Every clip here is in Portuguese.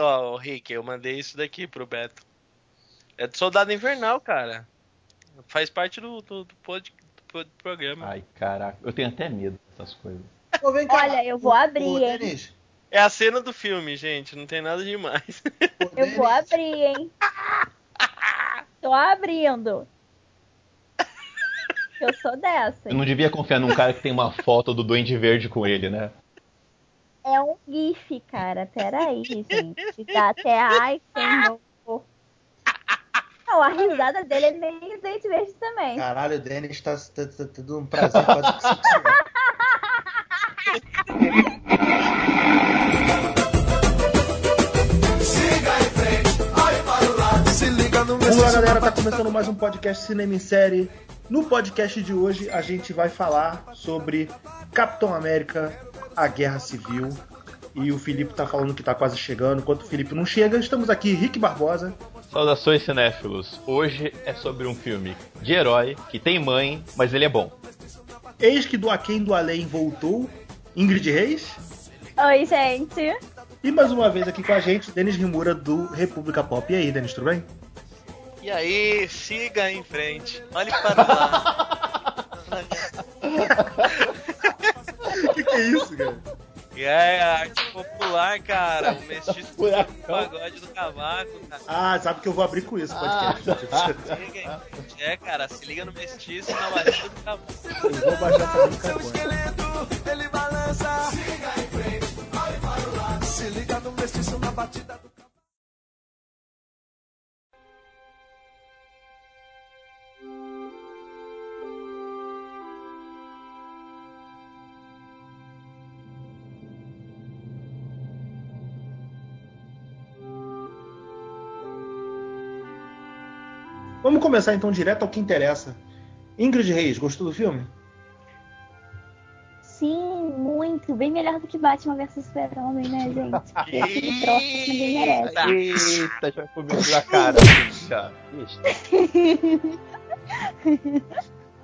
Ó, Rick, eu mandei isso daqui pro Beto. É do Soldado Invernal, cara. Faz parte do, do, do, pod, do programa. Ai, caraca, eu tenho até medo dessas coisas. Ô, vem cá. Olha, eu vou abrir, hein? Denis, É a cena do filme, gente. Não tem nada demais. Eu vou abrir, hein? Tô abrindo. Eu sou dessa. Eu não devia confiar num cara que tem uma foto do Duende Verde com ele, né? É um GIF, cara. Peraí, gente. Dá até ai, senhor. Não, a risada dele é meio dente verde também. Caralho, o Denis tá, tá, tá tendo um prazer quase que sexual. Vamos lá, galera. Tá começando mais um podcast Cinema em Série. No podcast de hoje, a gente vai falar sobre Capitão América, a Guerra Civil. E o Felipe tá falando que tá quase chegando. Enquanto o Felipe não chega, estamos aqui, Rick Barbosa. Saudações cinéfilos. Hoje é sobre um filme de herói que tem mãe, mas ele é bom. Eis que do Aquém do Além voltou, Ingrid Reis. Oi, gente. E mais uma vez aqui com a gente, Denis Rimura do República Pop. E aí, Denis, tudo bem? E aí, siga em frente. Olhe para lá. O que, que é isso, cara? E é a arte popular, cara. O mestiço do pagode do cavaco, cara. Ah, sabe que eu vou abrir com isso podcast. Em frente. É, cara, se liga no mestiço na batida do cavaco. Eu vou baixar pra mim carbone. ele balança. Siga em frente, olhe para o lado. Se liga no mestiço na batida do Vamos começar então direto ao que interessa. Ingrid Reis, gostou do filme? Sim, muito. Bem melhor do que Batman vs Super-Homem, né, gente? Porque aquele troço que ninguém merece. Eita, já comeu na cara. Ixi.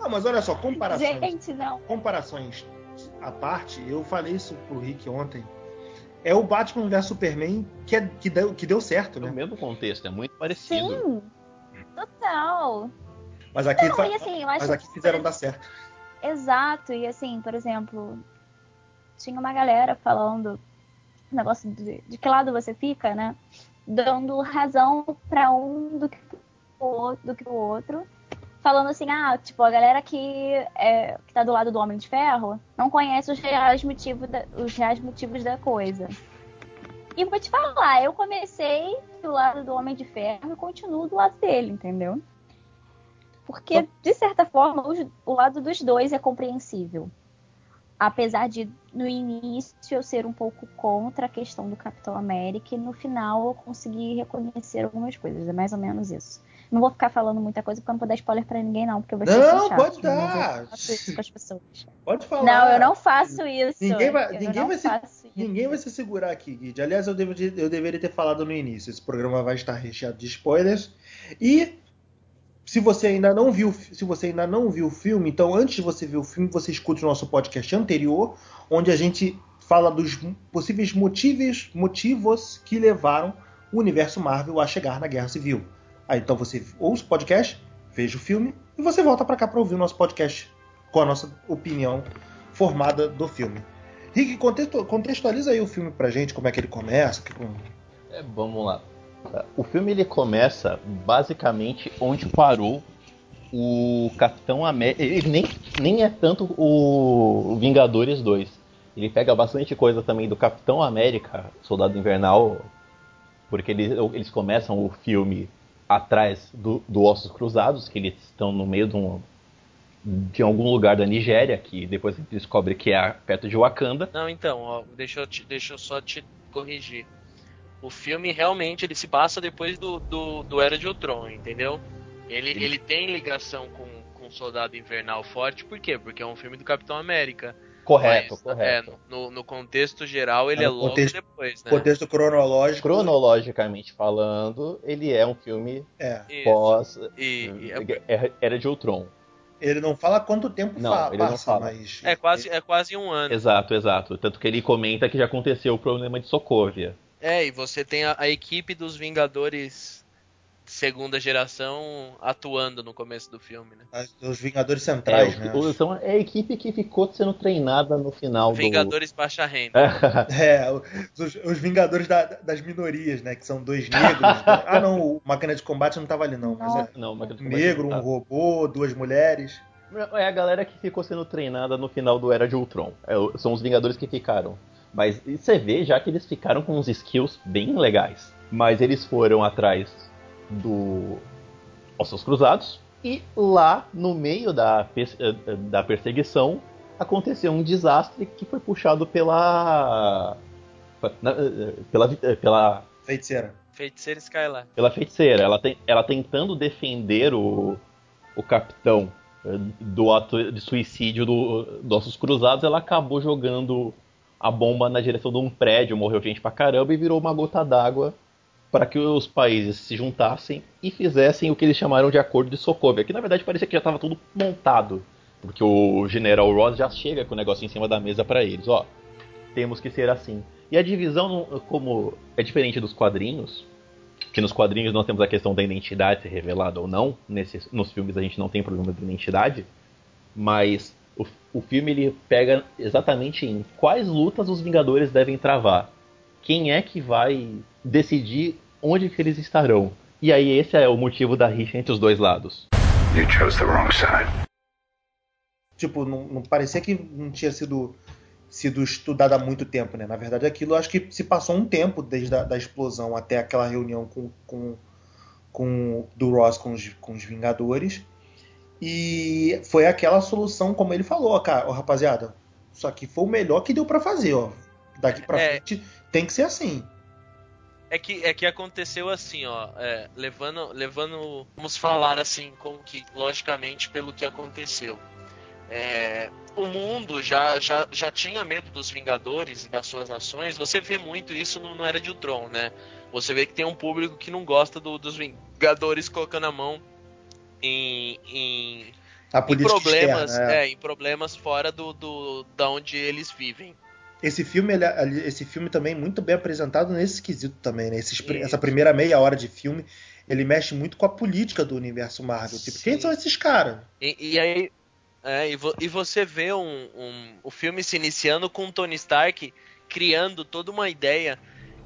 Ah, mas olha só, comparações. Gente, não. Comparações à parte, eu falei isso pro Rick ontem. É o Batman vs Superman que, é- que, deu, que deu certo, No né? mesmo contexto, é muito parecido. Sim. Total. Mas aqui, fa- e assim, mas aqui que- fizeram dar certo. Exato, e assim, por exemplo, tinha uma galera falando negócio de, de que lado você fica, né? Dando razão pra um do que pro outro, do que pro outro. Falando assim, ah, tipo, a galera que, é, que tá do lado do Homem de Ferro não conhece os reais motivos da, os reais motivos da coisa. E vou te falar, eu comecei do lado do Homem de Ferro e continuo do lado dele, entendeu? Porque, de certa forma, os- o lado dos dois é compreensível. Apesar de, no início, eu ser um pouco contra a questão do Capitão América, e no final eu consegui reconhecer algumas coisas. É mais ou menos isso. Não vou ficar falando muita coisa porque eu não vou dar spoiler pra ninguém, não, porque eu vou ser Não, chato, pode dar. Eu faço isso com as pessoas. Pode falar. Não, eu não faço isso. Ninguém vai- Eu ninguém vai se-. Ninguém vai se segurar aqui, Guide. Aliás, eu, devo, eu deveria ter falado no início. Esse programa vai estar recheado de spoilers. E se você ainda não viu, se você ainda não viu o filme, então antes de você ver o filme, você escute o nosso podcast anterior, onde a gente fala dos possíveis motivos, motivos que levaram o universo Marvel a chegar na Guerra Civil. Aí então você ouça o podcast, veja o filme e você volta pra cá pra ouvir o nosso podcast com a nossa opinião formada do filme. Rick, contextu- contextualiza aí o filme pra gente, como é que ele começa. que- É, vamos lá. O filme ele começa basicamente onde parou o Capitão América. Ele nem, nem é tanto o Vingadores 2. Ele pega bastante coisa também do Capitão América, Soldado Invernal, porque eles, eles começam o filme atrás do, do Ossos Cruzados, que eles estão no meio de, um, de algum lugar da Nigéria, que depois a gente descobre que é perto de Wakanda. Não, então, ó, deixa eu, te- deixa eu só te corrigir. O filme realmente ele se passa depois do, do, do Era de Ultron, entendeu? Ele, ele tem ligação com, com o Soldado Invernal forte, por quê? Porque é um filme do Capitão América. Correto, Mas, correto. é, no, no contexto geral, ele É, é no logo contexto- depois, né? Contexto cronológico. Cronologicamente falando, ele é um filme É. Pós E, e é, Era- de Ultron. Ele não fala quanto tempo Não, fa- ele não passa, fala. mas. é quase, é quase um ano. Exato, exato. Tanto que ele comenta que já aconteceu o problema de Sokovia. É, e você tem a, a equipe dos Vingadores segunda geração atuando no começo do filme, né? Os Vingadores Centrais, é, né? são é a equipe que ficou sendo treinada no final Vingadores baixa renda. do. É, os, os Vingadores da- das minorias, né? Que são dois negros. ah, não, o Máquina de Combate não tava ali, não. Mas é Não, um negro, um robô, duas mulheres. É a galera que ficou sendo treinada no final do Era de Ultron. É, são os Vingadores que ficaram. Mas você vê já que eles ficaram com uns skills bem legais. Mas eles foram atrás do Ossos Cruzados. E lá, no meio da, eh, eh, da perseguição, aconteceu um desastre que foi puxado pela. eh, pela, pela Feiticeira. Feiticeiro Skylar. pela feiticeira. Ela, tem, ela tentando defender o, o capitão do ato de suicídio do, do Ossos Cruzados, ela acabou jogando a bomba na direção de um prédio, morreu gente pra caramba e virou uma gota d'água para que os países se juntassem e fizessem o que eles chamaram de acordo de Sokovia, que na verdade parecia que já estava tudo montado, porque o General Ross já chega com o negócio em cima da mesa para eles, ó, temos que ser assim. E a divisão, como é diferente dos quadrinhos, que nos quadrinhos nós temos a questão da identidade ser revelada ou não, nesses, nos filmes a gente não tem problema de identidade, mas o, o filme ele pega exatamente em quais lutas os Vingadores devem travar. Quem é que vai decidir onde que eles estarão. E aí esse é o motivo da rixa entre os dois lados. You chose the wrong side. Tipo, não, não parecia que não tinha sido, sido estudado há muito tempo, né? Na verdade, aquilo acho que se passou um tempo desde a da explosão até aquela reunião com, com, com do Ross com os, com os Vingadores. E foi aquela solução, como ele falou, cara, ó, rapaziada. Isso aqui foi o melhor que deu pra fazer, ó. Daqui pra É. frente tem que ser assim. É que, é que aconteceu assim, ó, é, levando, levando, vamos falar assim, como que, logicamente, pelo que aconteceu. É, o mundo já, já, já tinha medo dos Vingadores e das suas ações. Você vê muito isso no, no Era de Ultron, né? Você vê que tem um público que não gosta do- dos Vingadores colocando a mão em, em, em problemas, externa, é. é, em problemas fora do, do da onde eles vivem. Esse filme, ele- ele- esse filme também é muito bem apresentado nesse quesito também, né? Essa primeira meia hora de filme, ele mexe muito com a política do universo Marvel. Tipo, quem são esses caras? E, e aí. É, e, vo- e você vê um, um- o filme se iniciando com o Tony Stark criando toda uma ideia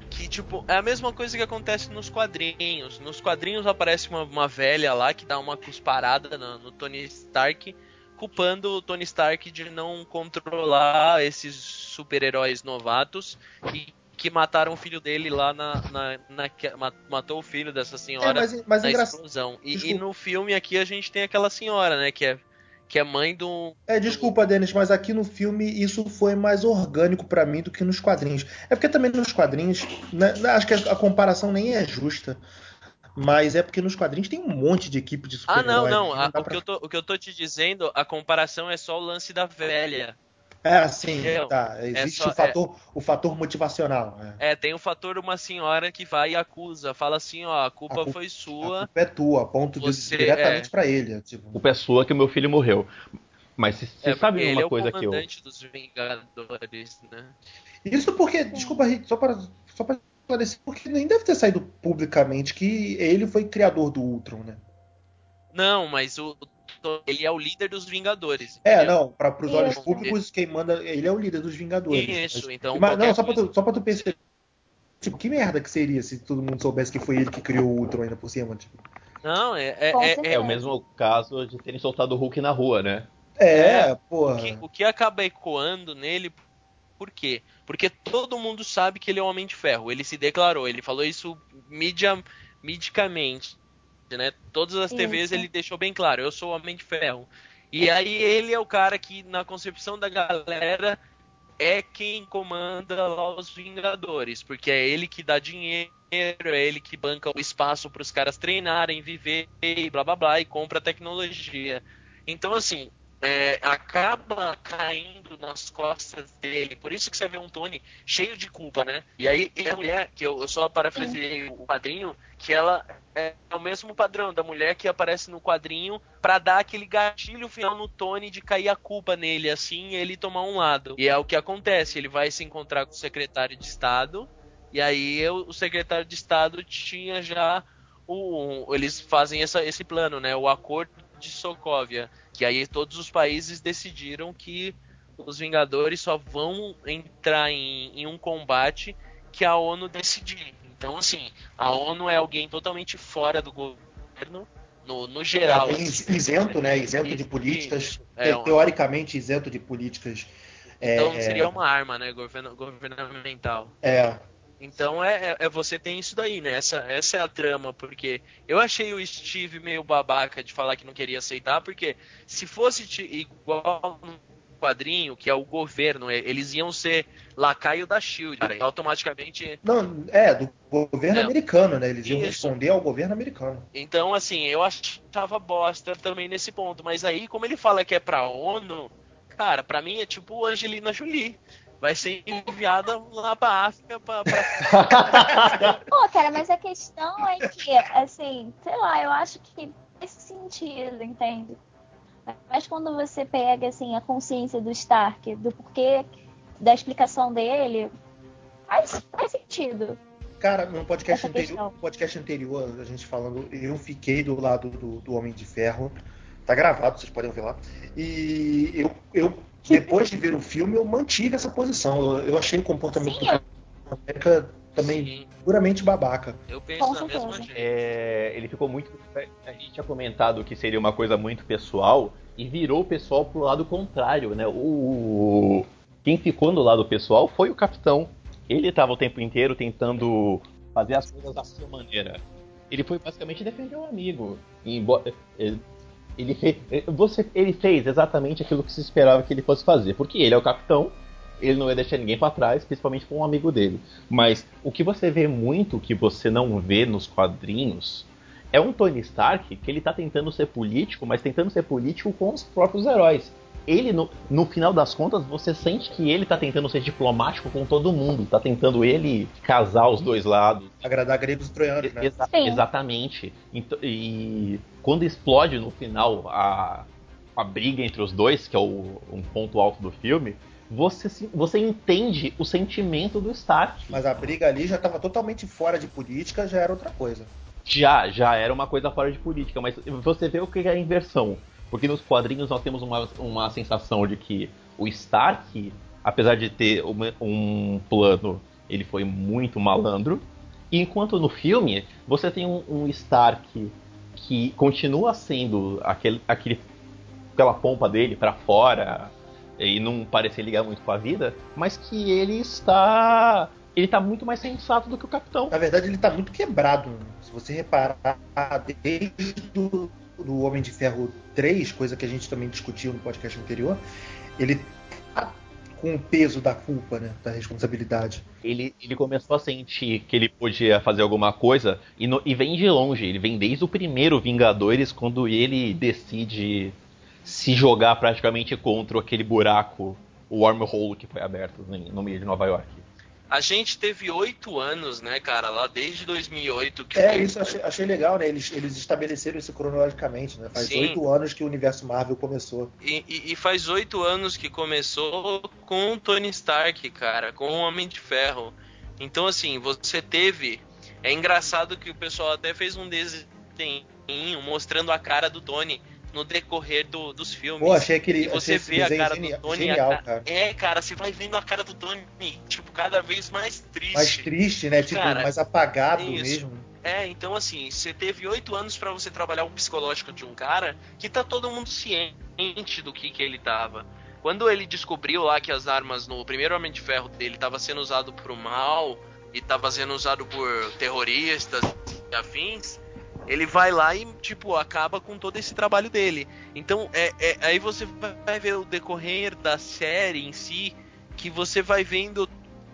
que, tipo, é a mesma coisa que acontece nos quadrinhos. Nos quadrinhos aparece uma, uma velha lá que dá uma cusparada no, no Tony Stark, culpando o Tony Stark de não controlar esses super-heróis novatos e que mataram o filho dele lá na. na, na- matou o filho dessa É, senhora mas, mas na engraçado. explosão. E, e no filme aqui a gente tem aquela senhora, né? Que é, que é mãe do. É, desculpa, Denis, mas aqui no filme isso foi mais orgânico pra mim do que nos quadrinhos. É porque também nos quadrinhos, né, acho que a comparação nem é justa. Mas é porque nos quadrinhos tem um monte de equipe de Ah, super-heróis. não, não. dá a- pra- o, que eu tô, o que eu tô te dizendo, a comparação é só o lance da velha. É, sim, Entendeu? tá. Existe só- o, fator, o fator motivacional. é. É, tem o fator uma senhora que vai e acusa, fala assim, ó, a culpa, A culpa- foi A sua. culpa é tua, a ponto de Você- diretamente é. pra ele. Tipo. O pessoa que o meu filho morreu. Mas você É, sabe ele uma é o coisa que eu. comandante dos Vingadores, né? Isso porque, desculpa, Rick, só para só para esclarecer, porque nem deve ter saído publicamente que ele foi criador do Ultron, né? Não, mas o ele é o líder dos Vingadores. É, entendeu? não, para os olhos públicos, quem manda, ele é o líder dos Vingadores. Isso, então. Mas, não, só pra, coisa- tu, só pra tu perceber. Tipo, que merda que seria se todo mundo soubesse que foi ele que criou o Ultron ainda por cima? Tipo. Não, é, é, é- certeza. É o mesmo caso de terem soltado o Hulk na rua, né? É, É, porra. O que, o que acaba ecoando nele, por quê? Porque todo mundo sabe que ele é um Homem de Ferro. Ele se declarou, ele falou isso midicamente, né? Todas as TVs Isso. ele deixou bem claro, eu sou o Homem de Ferro. E aí ele é o cara que, na concepção da galera, é quem comanda lá os Vingadores, porque é ele que dá dinheiro, é ele que banca o espaço para os caras treinarem, viver e blá blá blá, e compra tecnologia. Então, assim, é, acaba caindo nas costas dele. Por isso que você vê um Tony cheio de culpa, né? E aí, e a mulher, que eu, eu só parafraseei o quadrinho, que ela é o mesmo padrão da mulher que aparece no quadrinho pra dar aquele gatilho final no Tony de cair a culpa nele, assim, ele tomar um lado. E é o que acontece, ele vai se encontrar com o secretário de Estado E aí o, o secretário de Estado tinha já o, eles fazem essa, esse plano, né? O acordo de Sokovia, que aí todos os países decidiram que os Vingadores só vão entrar em, em um combate que a ONU decidir. Então, assim, a ONU é alguém totalmente fora do governo, no, no geral. É, assim, isento, né? Isento de políticas. É, teoricamente isento de políticas. Então é, seria uma arma, né? Govern, governamental. É. Então é, é, é, você tem isso daí, né? Essa, essa é a trama, porque eu achei o Steve meio babaca de falar que não queria aceitar, porque se fosse igual no quadrinho, que é o governo, é, eles iam ser lacaio da Shield, cara, automaticamente. Não, é, do governo É. americano, né? Eles iam Isso. responder ao governo americano. Então, assim, eu achava bosta também nesse ponto. Mas aí, como ele fala que é pra ONU, cara, pra mim é tipo Angelina Jolie. Vai ser enviada lá pra África pra. pra- Pô, cara, mas a questão é que, assim, sei lá, eu acho que faz sentido, entende? Mas quando você pega, assim, a consciência do Stark, do porquê, da explicação dele, faz, faz sentido. Cara, no podcast anterior, podcast anterior, a gente falando, eu fiquei do lado do, do Homem de Ferro. Tá gravado, vocês podem ouvir lá. E eu, eu depois de ver o filme, eu mantive essa posição. Eu, eu achei o comportamento Sim, do Capitão América também Sim, puramente babaca. eu penso na mesma. É, ele ficou muito. A gente tinha comentado que seria uma coisa muito pessoal e virou o pessoal pro lado contrário, né? O quem ficou no lado pessoal foi o capitão. Ele estava o tempo inteiro tentando fazer as coisas da sua maneira. Ele foi basicamente defender um amigo. Embo- ele- fez, você, ele fez exatamente aquilo que se esperava que ele fosse fazer, porque ele é o capitão. Ele não ia deixar ninguém pra trás, principalmente com um amigo dele. Mas o que você vê muito que você não vê nos quadrinhos é um Tony Stark que ele tá tentando ser político, mas tentando ser político com os próprios heróis. Ele, no, no final das contas, você sente que ele tá tentando ser diplomático com todo mundo, tá tentando ele casar os dois lados. Agradar gregos e troianos, né? Exa- Sim. exatamente. Então, e quando explode no final a, a briga entre os dois, que é o, um ponto alto do filme, você, você entende o sentimento do Stark. Mas a briga ali já estava totalmente fora de política, já era outra coisa. Já, já era uma coisa fora de política, mas você vê o que é a inversão. Porque nos quadrinhos nós temos uma, uma sensação de que o Stark, apesar de ter uma- um plano, ele foi muito malandro. E enquanto no filme você tem um, um Stark que continua sendo aquele, aquele pela pompa dele pra fora e não parecer ligar muito com a vida, mas que ele está ele tá muito mais sensato do que o Capitão. Na verdade, ele tá muito quebrado. Se você reparar, desde o do Homem de Ferro 3, coisa que a gente também discutiu no podcast anterior, ele tá com o peso da culpa, né? Da responsabilidade. ele, ele começou a sentir que ele podia fazer alguma coisa e, no- e vem de longe. Ele vem desde o primeiro Vingadores, quando ele decide se jogar praticamente contra aquele buraco, o wormhole que foi aberto no no meio de Nova York. A gente teve oito anos, né, cara, lá desde 2008 que É, foi- isso eu achei, achei legal, né? Eles, eles estabeleceram isso cronologicamente, né? Faz oito anos que o universo Marvel começou. E, e- e faz oito anos que começou com o Tony Stark, cara, com o Homem de Ferro. Então, assim, você teve. É engraçado que o pessoal até fez um desenho mostrando a cara do Tony no decorrer do- dos filmes. Pô, achei aquele. E você achei vê a cara genial, do Tony. genial, a cara. É, cara, você vai vendo a cara do Tony, tipo, cada vez mais triste. Mais triste, né? Tipo, Cara, mais apagado isso. mesmo. É, então assim, você teve oito anos pra você trabalhar o psicológico de um cara que tá todo mundo ciente do que, que ele tava. Quando ele descobriu lá que as armas no primeiro Homem de Ferro dele tava sendo usado pro mal e tava sendo usado por terroristas e afins, ele vai lá e, tipo, acaba com todo esse trabalho dele. Então, é, é- aí você vai ver o decorrer da série em si, que você vai vendo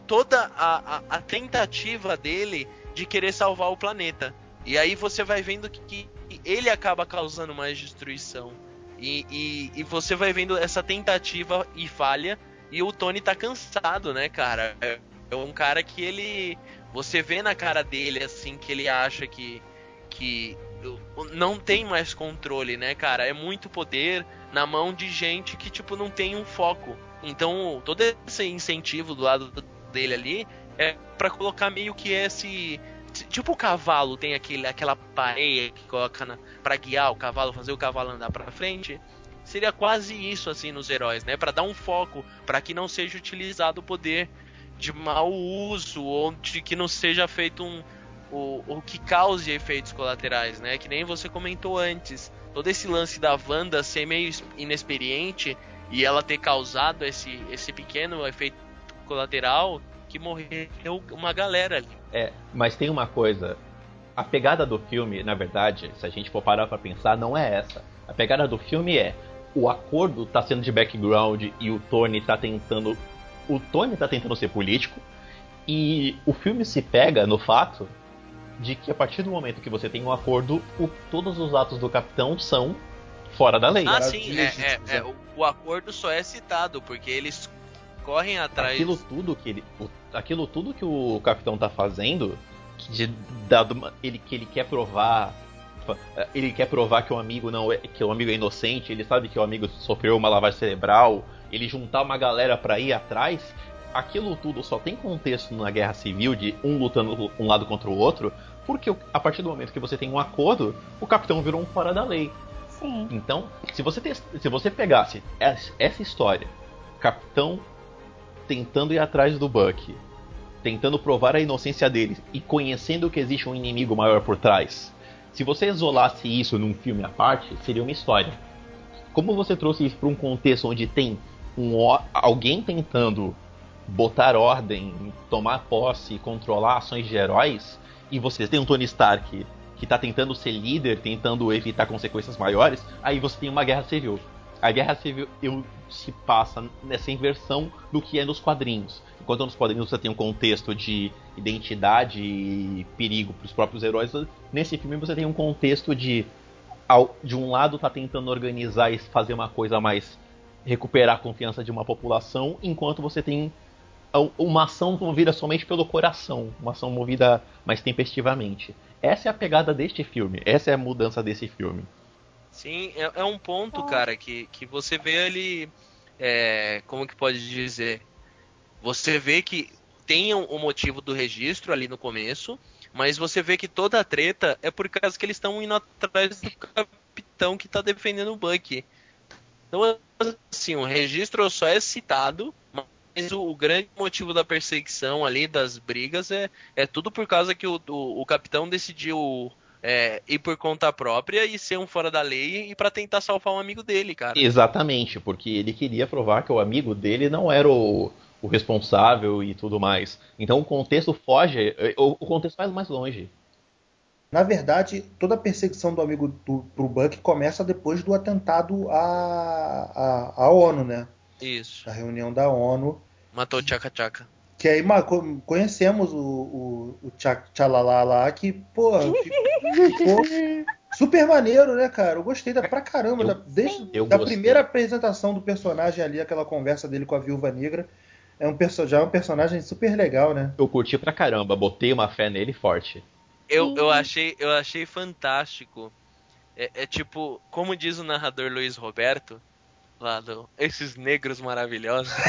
toda a, a, a tentativa dele de querer salvar o planeta. E aí você vai vendo que, que ele acaba causando mais destruição. E, e, e você vai vendo essa tentativa e falha. E o Tony tá cansado, né, cara? É, é um cara que ele. Você vê na cara dele, assim, que ele acha que. Que não tem mais controle, né, cara? É muito poder na mão de gente que, tipo, não tem um foco. Então, todo esse incentivo do lado dele ali é para colocar meio que esse tipo o cavalo tem aquele, aquela pareia que coloca na, pra guiar o cavalo, fazer o cavalo andar pra frente. Seria quase isso assim nos heróis, né? Para dar um foco, para que não seja utilizado o poder de mau uso ou de que não seja feito um o, o que cause efeitos colaterais, né? Que nem você comentou antes. Todo esse lance da Wanda ser meio inexperiente e ela ter causado esse, esse pequeno efeito colateral que morreu uma galera ali. É, mas tem uma coisa. A pegada do filme, na verdade, se a gente for parar pra pensar, não é essa. A pegada do filme é o acordo tá sendo de background e o Tony tá tentando. O Tony tá tentando ser político. E o filme se pega no fato de que a partir do momento que você tem um acordo, o, todos os atos do capitão são fora da lei. Ah, sim, é, é, é, o, o acordo só é citado, porque eles correm atrás. Aquilo tudo que ele, o, aquilo tudo que o capitão tá fazendo, que de, dado ele que ele quer provar, ele quer provar que o amigo não é, que o amigo é inocente, ele sabe que o amigo sofreu uma lavagem cerebral, ele juntar uma galera para ir atrás, aquilo tudo só tem contexto na guerra civil de um lutando um lado contra o outro, porque a partir do momento que você tem um acordo, o capitão virou um fora da lei. Sim. Então, se você, te, se você pegasse essa história, capitão tentando ir atrás do Buck, tentando provar a inocência dele e conhecendo que existe um inimigo maior por trás, se você isolasse isso num filme à parte, seria uma história. Como você trouxe isso para um contexto onde tem um, alguém tentando botar ordem, tomar posse, controlar ações de heróis, e você tem um Tony Stark que está tentando ser líder, tentando evitar consequências maiores, aí você tem uma guerra civil. A guerra civil eu, se passa nessa inversão do que é nos quadrinhos. Enquanto nos quadrinhos você tem um contexto de identidade e perigo para os próprios heróis, nesse filme você tem um contexto de de um lado tá tentando organizar e fazer uma coisa mais recuperar a confiança de uma população, enquanto você tem uma ação movida somente pelo coração, uma ação movida mais tempestivamente. Essa é a pegada deste filme, essa é a mudança desse filme. Sim, é, é um ponto, cara, que, que você vê ali. É, como que pode dizer? Você vê que tem o um, um motivo do registro ali no começo, mas você vê que toda a treta é por causa que eles estão indo atrás do capitão que tá defendendo o Bucky. Então, assim, o registro só é citado, mas o, o, grande motivo da perseguição ali, das brigas, é, é tudo por causa que o, o, o capitão decidiu é, ir por conta própria e ser um fora da lei e para tentar salvar um amigo dele, cara. Exatamente, porque ele queria provar que o amigo dele não era o, o responsável e tudo mais. Então o contexto foge, o, o contexto vai mais longe. Na verdade, toda a perseguição do amigo do, pro Buck começa depois do atentado à, à, à ONU, né? Isso. A reunião da ONU. Matou o Tchaka Tchaka. Que aí conhecemos o, o, o Tchalala lá, que, pô, ficou super maneiro, né, cara? Eu gostei da, pra caramba, eu, da, desde eu da primeira apresentação do personagem ali, aquela conversa dele com a Viúva Negra. É um, já é um personagem super legal, né? Eu curti pra caramba, botei uma fé nele forte. Eu, eu, achei, eu achei fantástico. É, é tipo, como diz o narrador Luiz Roberto, lá do Esses Negros Maravilhosos.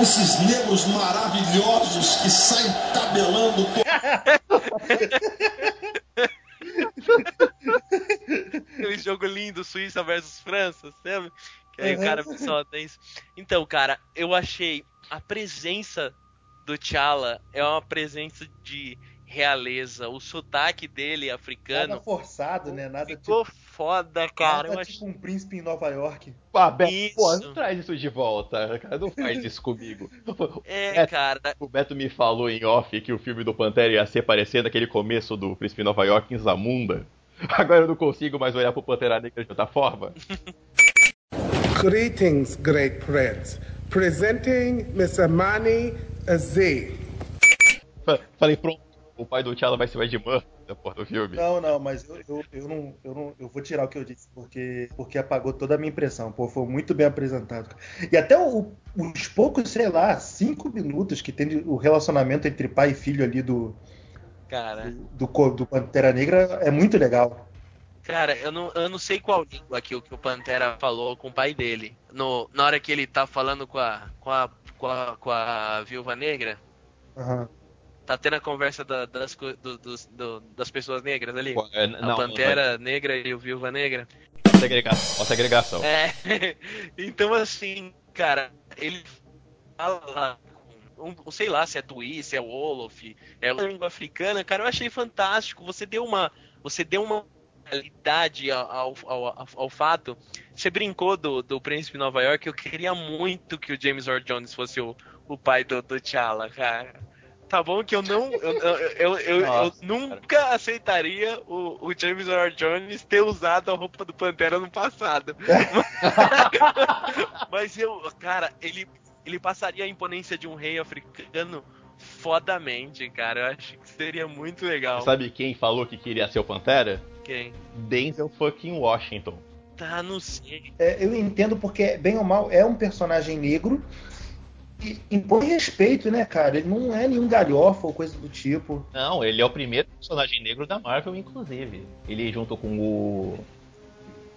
Esses negros maravilhosos que saem tabelando. Aquele jogo lindo, Suíça versus França, sabe? Que aí uhum. o cara só tem isso. Então, cara, eu achei a presença do T'Challa é uma presença de realeza, o sotaque dele africano. Nada forçado, né? Nada ficou tipo, foda, cara. Nada tipo um príncipe em Nova York. Ah, Beto, isso. pô, não traz isso de volta, cara. Não faz isso comigo. É, Beto, cara. O Beto me falou em off que o filme do Pantera ia ser parecendo aquele começo do Príncipe em Nova York em Zamunda. Agora eu não consigo mais olhar pro Pantera Negra de outra forma. Greetings, great friends. Presenting Miss Amani Aziz. Falei, pronto o pai do T'Challa vai ser o Ed Murphy da porra do filme. Não, não, mas eu, eu, eu, não, eu, não, eu vou tirar o que eu disse, porque, porque apagou toda a minha impressão. Pô, foi muito bem apresentado. E até o, os poucos, sei lá, cinco minutos que tem o relacionamento entre pai e filho ali do. Cara. Do, do, do Pantera Negra é muito legal. Cara, eu não, eu não sei qual língua aqui o que o Pantera falou com o pai dele. No, na hora que ele tá falando com a, com a, com a, com a Viúva Negra Aham. Tá tendo a conversa da- das, do- do- das pessoas negras ali? É, a não, Pantera Negra e o Viúva Negra. não, segregação. Ó, segregação. É. então, assim, cara, ele fala um, sei lá se é Twi, se é Wolof, é língua africana, cara, eu achei fantástico. Você deu uma. Você deu uma realidade ao, ao, ao, fato. Você brincou do, do Príncipe de Nova York, eu queria muito que o James Earl Jones fosse o, o pai do, do T'Challa, cara. Tá bom que eu não. Eu, eu, eu, eu- eu Nossa, nunca aceitaria o, o James Earl Jones ter usado a roupa do Pantera no passado. Mas eu, cara, ele, ele passaria a imponência de um rei africano fodamente, cara. Eu acho que seria muito legal. Sabe quem falou que queria ser o Pantera? Quem? Denzel fucking Washington. Tá, não sei. É, eu entendo porque, bem ou mal, é um personagem negro impõe respeito, né, cara? Ele não é nenhum galhofa ou coisa do tipo. Não, ele é o primeiro personagem negro da Marvel, inclusive. Ele junto com o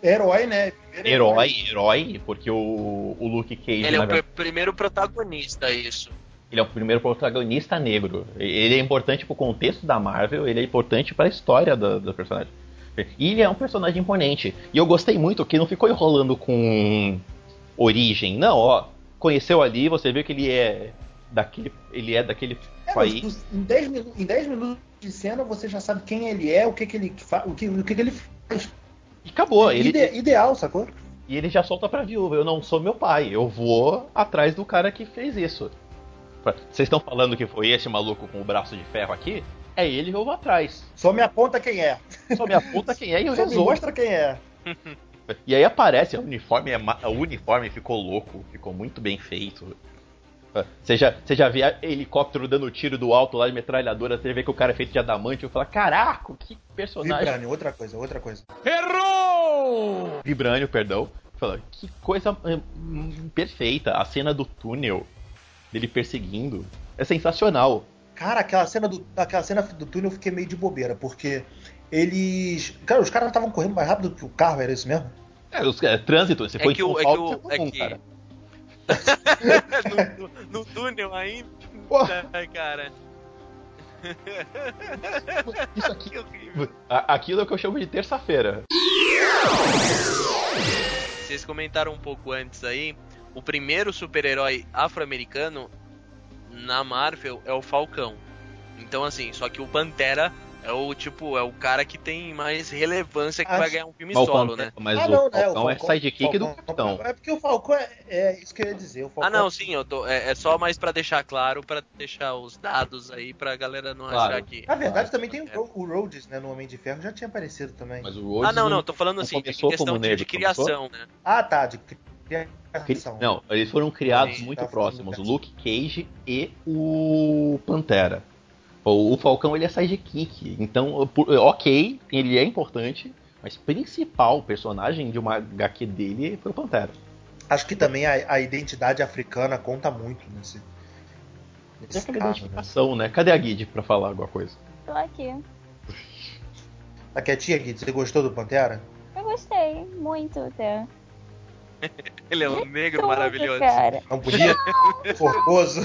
Herói, né? herói, herói, porque o, o Luke Cage, Ele é o verdade, primeiro protagonista, isso. ele é o primeiro protagonista negro. Ele é importante pro contexto da Marvel, ele é importante pra história do, do personagem. E ele é um personagem imponente. E eu gostei muito que não ficou enrolando com origem. Não, ó, conheceu ali, você viu que ele é daquele, ele é daquele É, país. mas em 10 minu- em 10 minutos de cena você já sabe quem ele é, o que, que ele fa- o que, o que, que ele faz. E acabou. Ele, Ide- ideal, sacou? E ele já solta pra viúva, eu não sou meu pai, eu vou atrás do cara que fez isso. Vocês estão falando que foi esse maluco com o braço de ferro aqui? É ele que eu vou atrás. Só me aponta quem é. Só me aponta quem é e eu Só me resolvo. mostra quem é. E aí aparece, o uniforme, é ma- o uniforme ficou louco, ficou muito bem feito. Você já, você já vê helicóptero dando tiro do alto lá de metralhadora, você vê que o cara é feito de adamante, eu falo, caraca, que personagem. Vibrânio, outra coisa, outra coisa. Vibrânio, perdão. Fala, que coisa hum, perfeita. A cena do túnel, dele perseguindo, é sensacional. Cara, aquela cena do, aquela cena do túnel eu fiquei meio de bobeira, porque eles. Cara, os caras estavam correndo mais rápido que o carro, era isso mesmo? É, os, é, trânsito, você É foi que o- é que o- é comum, que- cara. no, no- no túnel ainda, cara. Isso aqui, aquilo é o que eu chamo de terça-feira. Vocês comentaram um pouco antes aí. O primeiro super-herói afro-americano na Marvel é o Falcão. Então, assim, só que o Pantera é o tipo, é o cara que tem mais relevância que Ah, vai ganhar um filme Mas o solo, né? Mas Ah, o não, né, o Falcão é Falcão- sidekick do Falcão- Capitão. É porque o Falcão é, é isso que eu ia dizer. O Falcão Ah, não, sim, eu tô. É, é só mais pra deixar claro, pra deixar os dados aí pra galera não Claro. achar que. Na verdade, também tem o, o Rhodes, né, no Homem de Ferro, já tinha aparecido também. Mas o Rhodes Ah, não, não, tô falando assim, de começou questão como de, criação, né? Ah, tá, de Cri- criação. Não, eles foram criados Sim, muito tá próximos, o dessa. Luke Cage e o Pantera. O, o Falcão ele é sidekick, então, por- ok, ele é importante, mas principal personagem de uma HQ dele foi o Pantera. Acho que também a, a identidade africana conta muito nesse. É nesse aquela caso, né? identificação, né? Cadê a Guide pra falar alguma coisa? Tô aqui. Tá quietinha, Gui? Você gostou do Pantera? Eu gostei, muito até. Ele é um negro Tudo, maravilhoso. Cara. Não podia? Forcoso.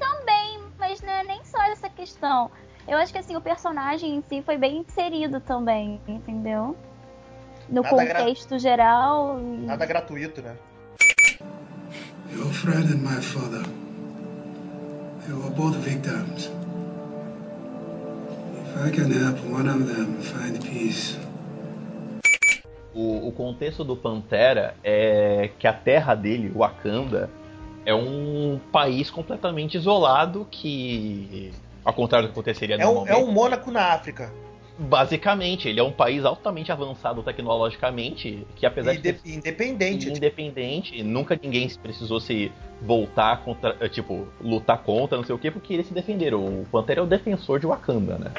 Também, mas não é nem só essa questão. Eu acho que assim, o personagem em si foi bem inserido também, entendeu? No Nada gra- contexto geral. e- Nada gratuito, né? Your friend and my father, they were both victims. If I can help one of them find peace, O, o contexto do Pantera é que a terra dele, Wakanda, é um país completamente isolado que, ao contrário do que aconteceria É um, normalmente, é um Mônaco na África. basicamente, ele é um país altamente avançado tecnologicamente, que apesar de Inde- ser independente. independente, nunca ninguém precisou se voltar contra, eh, tipo, lutar contra, não sei o que, porque eles se defenderam. O Pantera é o defensor de Wakanda, né?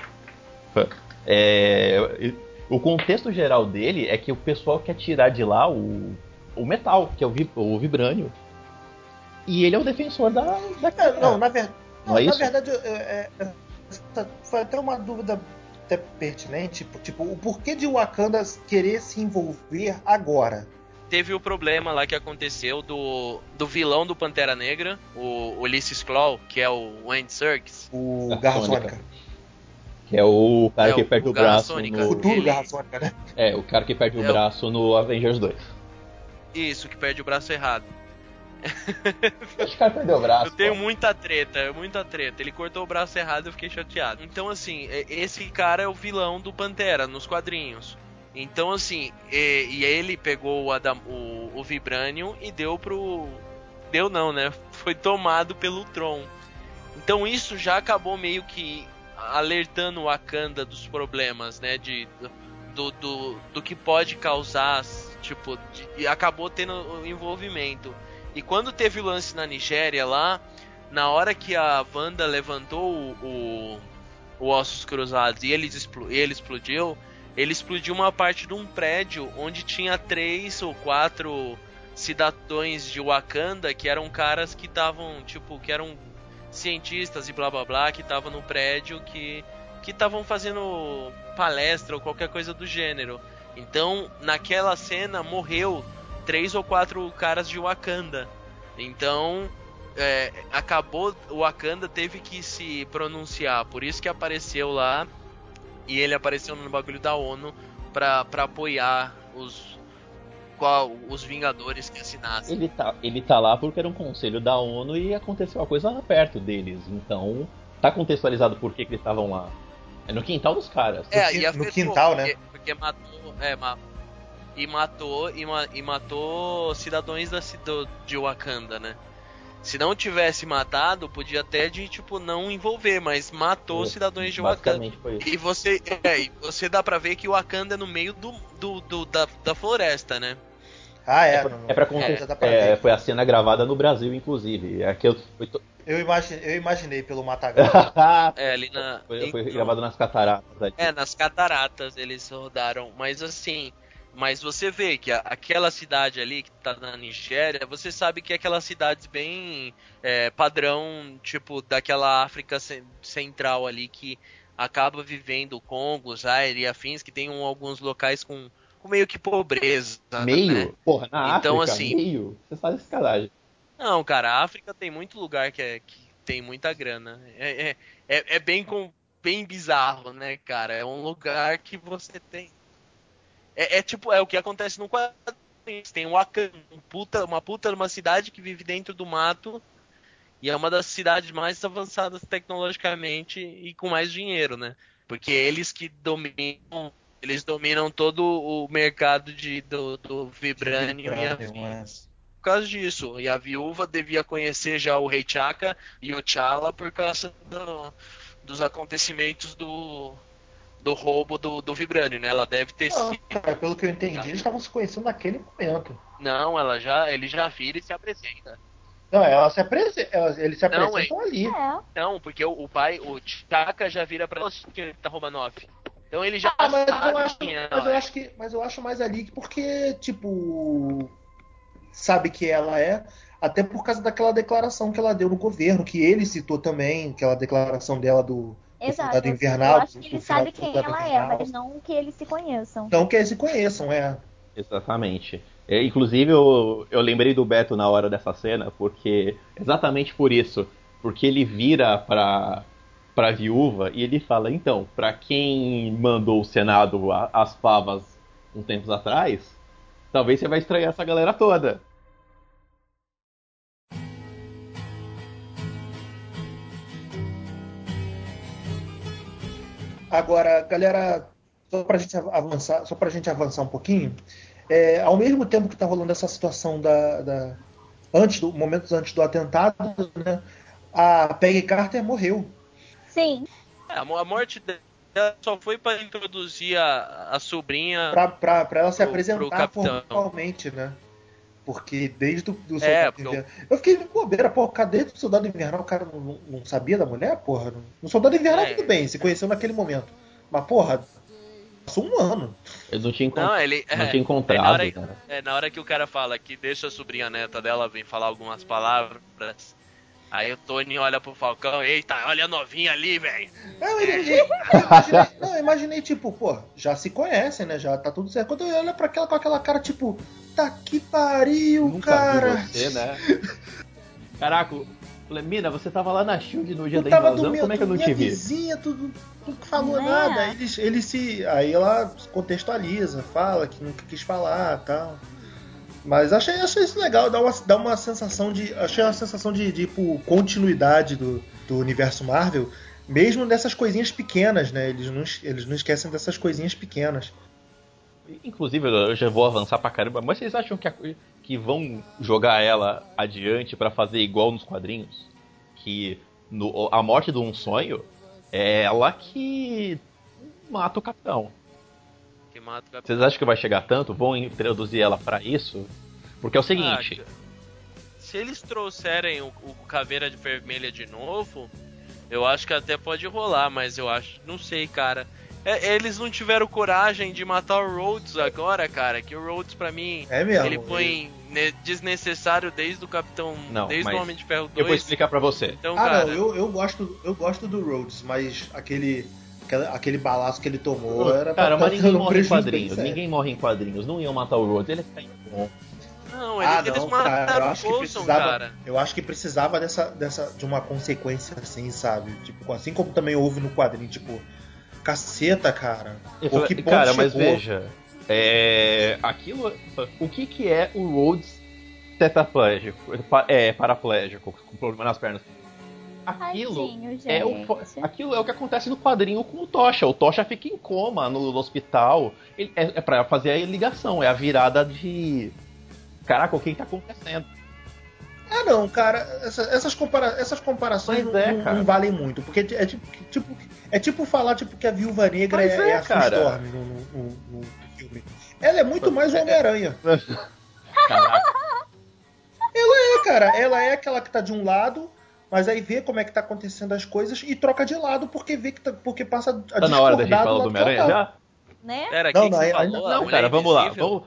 É, o contexto geral dele é que o pessoal quer tirar de lá o, o metal, que é o, vi- o vibrânio. E ele é o defensor da, da É, não, na, ver... Não não, é na isso? verdade, é- é- foi até uma dúvida até pertinente. Tipo, o porquê de Wakanda querer se envolver agora? teve o problema lá que aconteceu do, do vilão do Pantera Negra, o Ulysses Claw, que é o Andy Serkis. O Garra Sônica. Que é o cara É, que o- perde o o, braço Sônica. O no... futuro Ele- Garra Sônica, né? É, o cara que perde o É o- braço no Avengers 2. Isso, que perde o braço errado. Esse cara perdeu o braço. Eu tenho pô. muita treta, muita treta. Ele cortou o braço errado e eu fiquei chateado. Então, assim, é- esse cara é o vilão do Pantera nos quadrinhos. Então, assim, e, e ele pegou o, Adam, o, o Vibranium e deu pro. Deu não, né? Foi tomado pelo Tron. Então isso já acabou meio que alertando o Wakanda dos problemas, né? De, do, do, do que pode causar, tipo, de- e acabou tendo o envolvimento. E quando teve o lance na Nigéria lá, na hora que a Wanda levantou o, o, o Ossos Cruzados e ele, ele explodiu, ele explodiu uma parte de um prédio onde tinha três ou quatro cidadãos de Wakanda que eram caras que estavam, tipo, que eram cientistas e blá blá blá, que estavam no prédio que que estavam fazendo palestra ou qualquer coisa do gênero. Então, naquela cena morreu três ou quatro caras de Wakanda. Então, é, acabou o Wakanda teve que se pronunciar, por isso que apareceu lá e ele apareceu no bagulho da ONU pra, pra apoiar os qual, os Vingadores que assinassem. Ele tá, ele tá lá porque era um conselho da ONU e aconteceu uma coisa lá perto deles. Então, tá contextualizado por que, que eles estavam lá. É no quintal dos caras. É, quin- e no afetou, quintal, né? porque, Porque matou, é, ma- e matou e, ma- e matou cidadãos da, do, de Wakanda, né? Se não tivesse matado, podia até de tipo não envolver, mas matou os cidadãos de Wakanda. Basicamente foi isso. E você, é, e você dá pra ver que o Wakanda é no meio do, do, do- da, da floresta, né? Ah, é. É pra, é pra contar- dá pra é, ver. foi a cena gravada no Brasil, inclusive. É que eu, foi, to- Eu, eu imaginei pelo Matagal. É, ali na. foi, foi em- gravado nas cataratas. ali. É, nas cataratas eles rodaram, mas assim, mas você vê que a- aquela cidade ali que tá na Nigéria, você sabe que é aquelas cidades bem é, padrão, tipo, daquela África ce- Central ali que acaba vivendo o Congo, Zaire e afins, que tem um- alguns locais com, com meio que pobreza. Meio? né? Porra, na Então, África, assim- meio? Você faz escalagem. Não, cara, a África tem muito lugar que, é, que tem muita grana. É, é, é, é bem, com, bem bizarro, né, cara? É um lugar que você tem. É, é tipo, é o que acontece no quadrinho. Tem um Wakanda, puta, uma puta uma cidade que vive dentro do mato. E é uma das cidades mais avançadas tecnologicamente e com mais dinheiro, né? Porque eles que dominam. Eles dominam todo o mercado de, do, do Vibranium e afins por causa disso. E a viúva devia conhecer já o Rei Chaka e o T'Challa por causa do- dos acontecimentos do, do roubo do, do Vibranium, né? Ela deve ter Não, sido. cara, pelo que eu entendi, eles estavam se conhecendo naquele momento. Não, ela já, ele já vira e se apresenta. Não, ela se aprese... ela- eles se Não, apresentam ali. É. Não, porque o, o pai, o Chaka já vira pra você que ele tá roubando off. Então ele já Ah, mas eu, acho, é mas eu ela. acho que, mas eu acho mais ali porque, tipo, sabe que ela é, até por causa daquela declaração que ela deu no governo, que ele citou também, aquela declaração dela do Exato. soldado invernal. Eu acho que ele sabe quem ela é, Invernal. mas não que eles se conheçam. Não que eles se conheçam, é. Exatamente. É, inclusive, eu, eu lembrei do Beto na hora dessa cena, porque. Exatamente por isso. Porque ele vira pra, pra viúva e ele fala: então, pra quem mandou o Senado a- as favas um tempos atrás, talvez você vai estranhar essa galera toda. Agora, galera, só pra gente avançar, só pra gente avançar um pouquinho, é, ao mesmo tempo que tá rolando essa situação da, da- antes do momentos antes do atentado, né, a Peggy Carter morreu. Sim, É, a mo- a morte dela só foi pra introduzir a, a sobrinha. Pra ela se Pro- pro apresentar capitão. formalmente, né? Porque desde o do É, Soldado porque Invernal. Eu fiquei bobeira, pô, cadê o Soldado Invernal? O cara não, não- sabia da mulher, porra? No Soldado Invernal É. tudo bem, se conheceu naquele momento. Mas, porra, passou um ano. Eu não tinha, encont... Não, ele. não é, tinha encontrado. é na hora- cara. É, na hora que o cara fala que deixa a sobrinha neta dela vir falar algumas palavras, aí o Tony olha pro Falcão, eita, olha a novinha ali, velho. Eu imaginei, não, eu imaginei, tipo, pô, já se conhecem, né? Já tá tudo certo. Quando eu olho pra aquela com aquela cara, tipo, tá que pariu, Nunca cara. vi você, né? Caraca, falei, Mina, você tava lá na Shield no dia Tu da tava invasão, do como é que eu não te vi? vizinha, tu tu não falou é? nada. Aí Ele, ele se. Aí ela contextualiza, fala que nunca quis falar tal. Mas achei, achei isso legal, dá uma, dá uma sensação de. Achei uma sensação de, de tipo, continuidade do, do universo Marvel, mesmo nessas coisinhas pequenas, né? Eles não, es- eles não esquecem dessas coisinhas pequenas. Inclusive, eu já vou avançar pra caramba, mas vocês acham que, a- que vão jogar ela adiante pra fazer igual nos quadrinhos? Que no- a morte de um sonho é ela que mata o capitão. Que mata o Capitão. Vocês acham que vai chegar tanto? Vão introduzir ela pra isso? Porque é o seguinte, Ah, se eles trouxerem o, o Caveira de Vermelha de novo, eu acho que até pode rolar, mas eu acho. Não sei, cara. É, eles não tiveram coragem de matar o Rhodes agora, cara. Que o Rhodes, pra mim, É mesmo. ele foi ne- desnecessário desde o Capitão. Não, desde o Homem de Ferro 2. eu vou explicar pra você. Então, Ah, cara. não, eu, eu, gosto, eu gosto do Rhodes, mas aquele, aquele, aquele balaço que ele tomou era Cara, pra mas ninguém morre em quadrinhos. Ninguém morre em quadrinhos. Não iam matar o Rhodes, ele fica em bom. Não, ele- Ah, eles não, cara, eu mataram acho o que Coulson, precisava, cara. eu acho que precisava dessa, dessa, de uma consequência assim, sabe? Tipo, assim como também houve no quadrinho, tipo, caceta, cara. Falei, que ponto cara, mas chegou? veja, é, aquilo, o que que é o Rhodes tetraplégico, é, paraplégico, com problema nas pernas? Aquilo Tadinho, é o, aquilo é o que acontece no quadrinho com o Tocha. O Tocha fica em coma no, no hospital. Ele, é, é para fazer a ligação, é a virada de caraca, o que tá acontecendo? Ah, não, cara, essa- essas, compara essas comparações não, é, não- cara. não valem muito, porque é tipo, tipo, é tipo falar tipo, que a Viúva Negra é, é, é a Sue cara. Storm no, no- no- filme. Ela é muito mais o Homem-Aranha. Caraca, É, cara, ela é aquela que tá de um lado, mas aí vê como é que tá acontecendo as coisas e troca de lado porque vê que tá, porque passa a tá na hora da gente falar do Homem-Aranha já? Né? Pera, Não, que que não, você aí- falou? aí- A Não, Mulher cara, vamos lá. Vamos,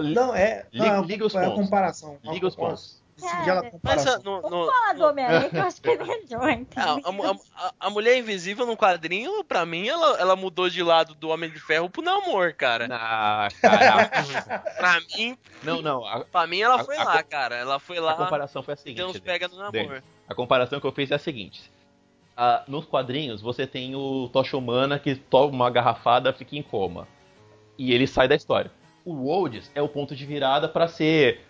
li- Não, é. Liga- não, liga os é a pontos. comparação. liga os pontos. Cara, Mas a, no, no- Vamos falar do Homem-Aranha que eu acho que é melhor, a, então. a- a- a Mulher Invisível no quadrinho, pra mim, ela, ela mudou de lado do Homem de Ferro pro namor, cara. Ah, caraca. Pra mim, não, não. A, pra mim ela A- foi a lá, cara. Ela foi a lá, comparação foi a seguinte. Denis. pega no namor. A comparação que eu fiz é a seguinte. Ah, nos quadrinhos, você tem o Tocha Humana que toma uma garrafada fica em coma. E ele sai da história. O Rhodes é o ponto de virada pra ser.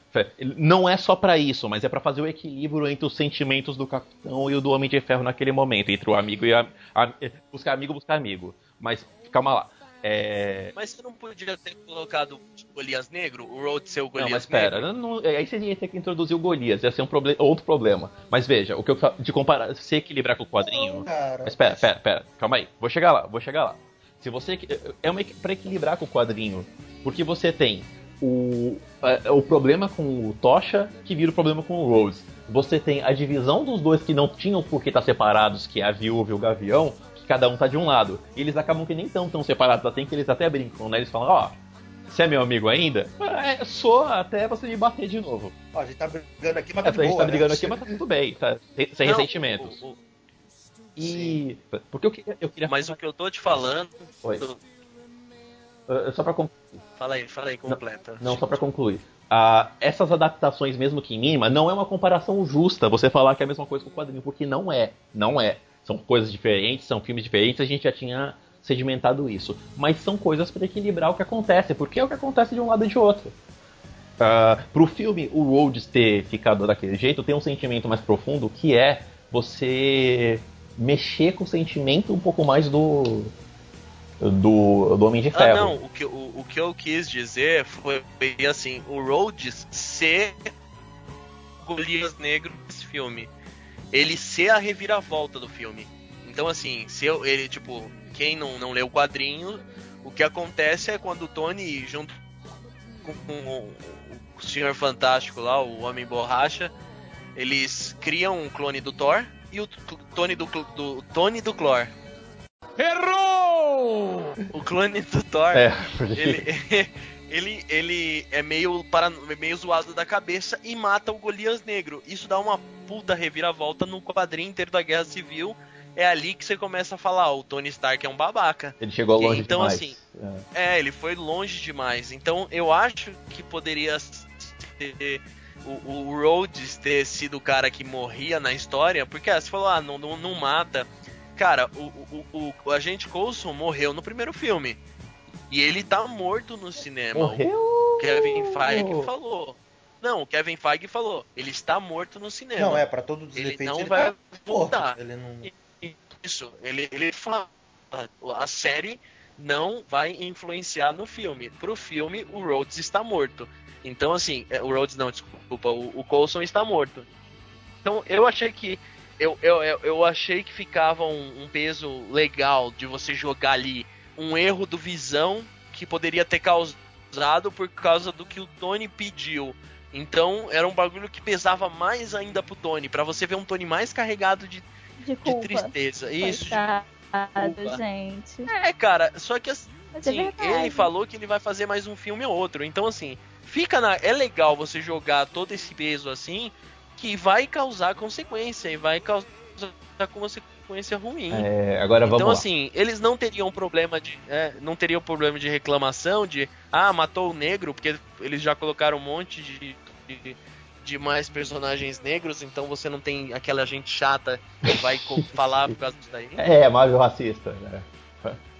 Não é só pra isso, mas é pra fazer o equilíbrio entre os sentimentos do Capitão e o do Homem de Ferro naquele momento. Entre o amigo e a. a- buscar amigo, buscar amigo. Mas calma lá. É. Mas você não podia ter colocado o Golias Negro? O Road ser o Não, Golias mas pera, Negro? não- não- aí você ia ter que introduzir o Golias, ia ser um proble- outro problema. Mas veja, o que eu de comparar, se equilibrar com o quadrinho. Não, cara. Mas pera, pera, pera, calma aí, vou chegar lá, vou chegar lá. Se você é uma para equilibrar com o quadrinho, porque você tem o é, o problema com o Tocha que vira o problema com o Rhodes. Você tem a divisão dos dois que não tinham por que estar separados, que é a Viúva e o Gavião, que cada um tá de um lado. E eles acabam que nem tão tão separados, até que eles até brincam, né? Eles falam, ó, você é meu amigo ainda? É, sou até você me bater de novo. Ó, a gente tá brigando aqui, mas tá É, de a gente boa, tá brigando né? aqui, mas tá tudo bem, tá? Sem, Não, ressentimentos. o- o- E. Porque eu queria. Eu queria mas o que eu tô te falando. Oi. Uh, Só pra concluir. Fala aí, fala aí, completa. Não, só pra concluir. Ah, essas adaptações, mesmo que mínima, não é uma comparação justa você falar que é a mesma coisa com o quadrinho, porque não é. Não é. São coisas diferentes, são filmes diferentes, a gente já tinha sedimentado isso. Mas são coisas para equilibrar o que acontece, porque é o que acontece de um lado e de outro. Uh, pro filme, o Rhodes ter ficado daquele jeito, tem um sentimento mais profundo que é você mexer com o sentimento um pouco mais do. Do, do Homem de Ah, Ferro. não, o que, o, o que eu quis dizer foi assim: o Rhodes ser Golias Negro desse filme. Ele ser a reviravolta do filme. Então, assim, se eu, ele, tipo, quem não, não leu o quadrinho, o que acontece é quando o Tony, junto com, com o, Senhor Fantástico lá, o Homem Borracha, eles criam um clone do Thor e o Tony do, do Tony do Clor. Errou! O clone do Thor. É, porque- Ele, ele, ele é meio, para, meio zoado da cabeça e mata o Golias Negro. Isso dá uma puta reviravolta no quadrinho inteiro da Guerra Civil é ali que você começa a falar, ó, o Tony Stark é um babaca. Ele chegou longe então, demais. assim, É. É, ele foi longe demais. Então eu acho que poderia ser o, o Rhodes ter sido o cara que morria na história, porque ah, você falou, ah, não, não, não mata. Cara, o, o, o, agente Coulson morreu no primeiro filme. E ele tá morto no cinema. Morreu? O Kevin Feige falou. Não, o Kevin Feige falou. Ele está morto no cinema. Não, é, pra todos os Ele efeitos não ele vai tá voltar. morto. Ele não... Isso, ele, ele fala. A série não vai influenciar no filme. Pro filme, o Rhodes está morto. Então, assim, é, o Rhodes não, desculpa, o, o Coulson está morto. Então, eu achei que. Eu, eu, eu, achei que ficava um, um peso legal de você jogar ali um erro do Visão que poderia ter causado por causa do que o Tony pediu. Então, era um bagulho que pesava mais ainda pro Tony, pra você ver um Tony mais carregado de, De de tristeza. Isso, Coitado, gente. é, cara, só que assim, é ele falou que ele vai fazer mais um filme ou outro. Então, assim, fica na. É legal você jogar todo esse peso assim, que vai causar consequência e vai causar consequência ruim. É, agora vamos Então, lá. assim, eles não teriam problema de. é, não teriam problema de reclamação de. Ah, matou o negro, porque eles já colocaram um monte de. de de mais personagens negros, então você não tem aquela gente chata que vai falar por causa disso daí. É, Marvel racista. né?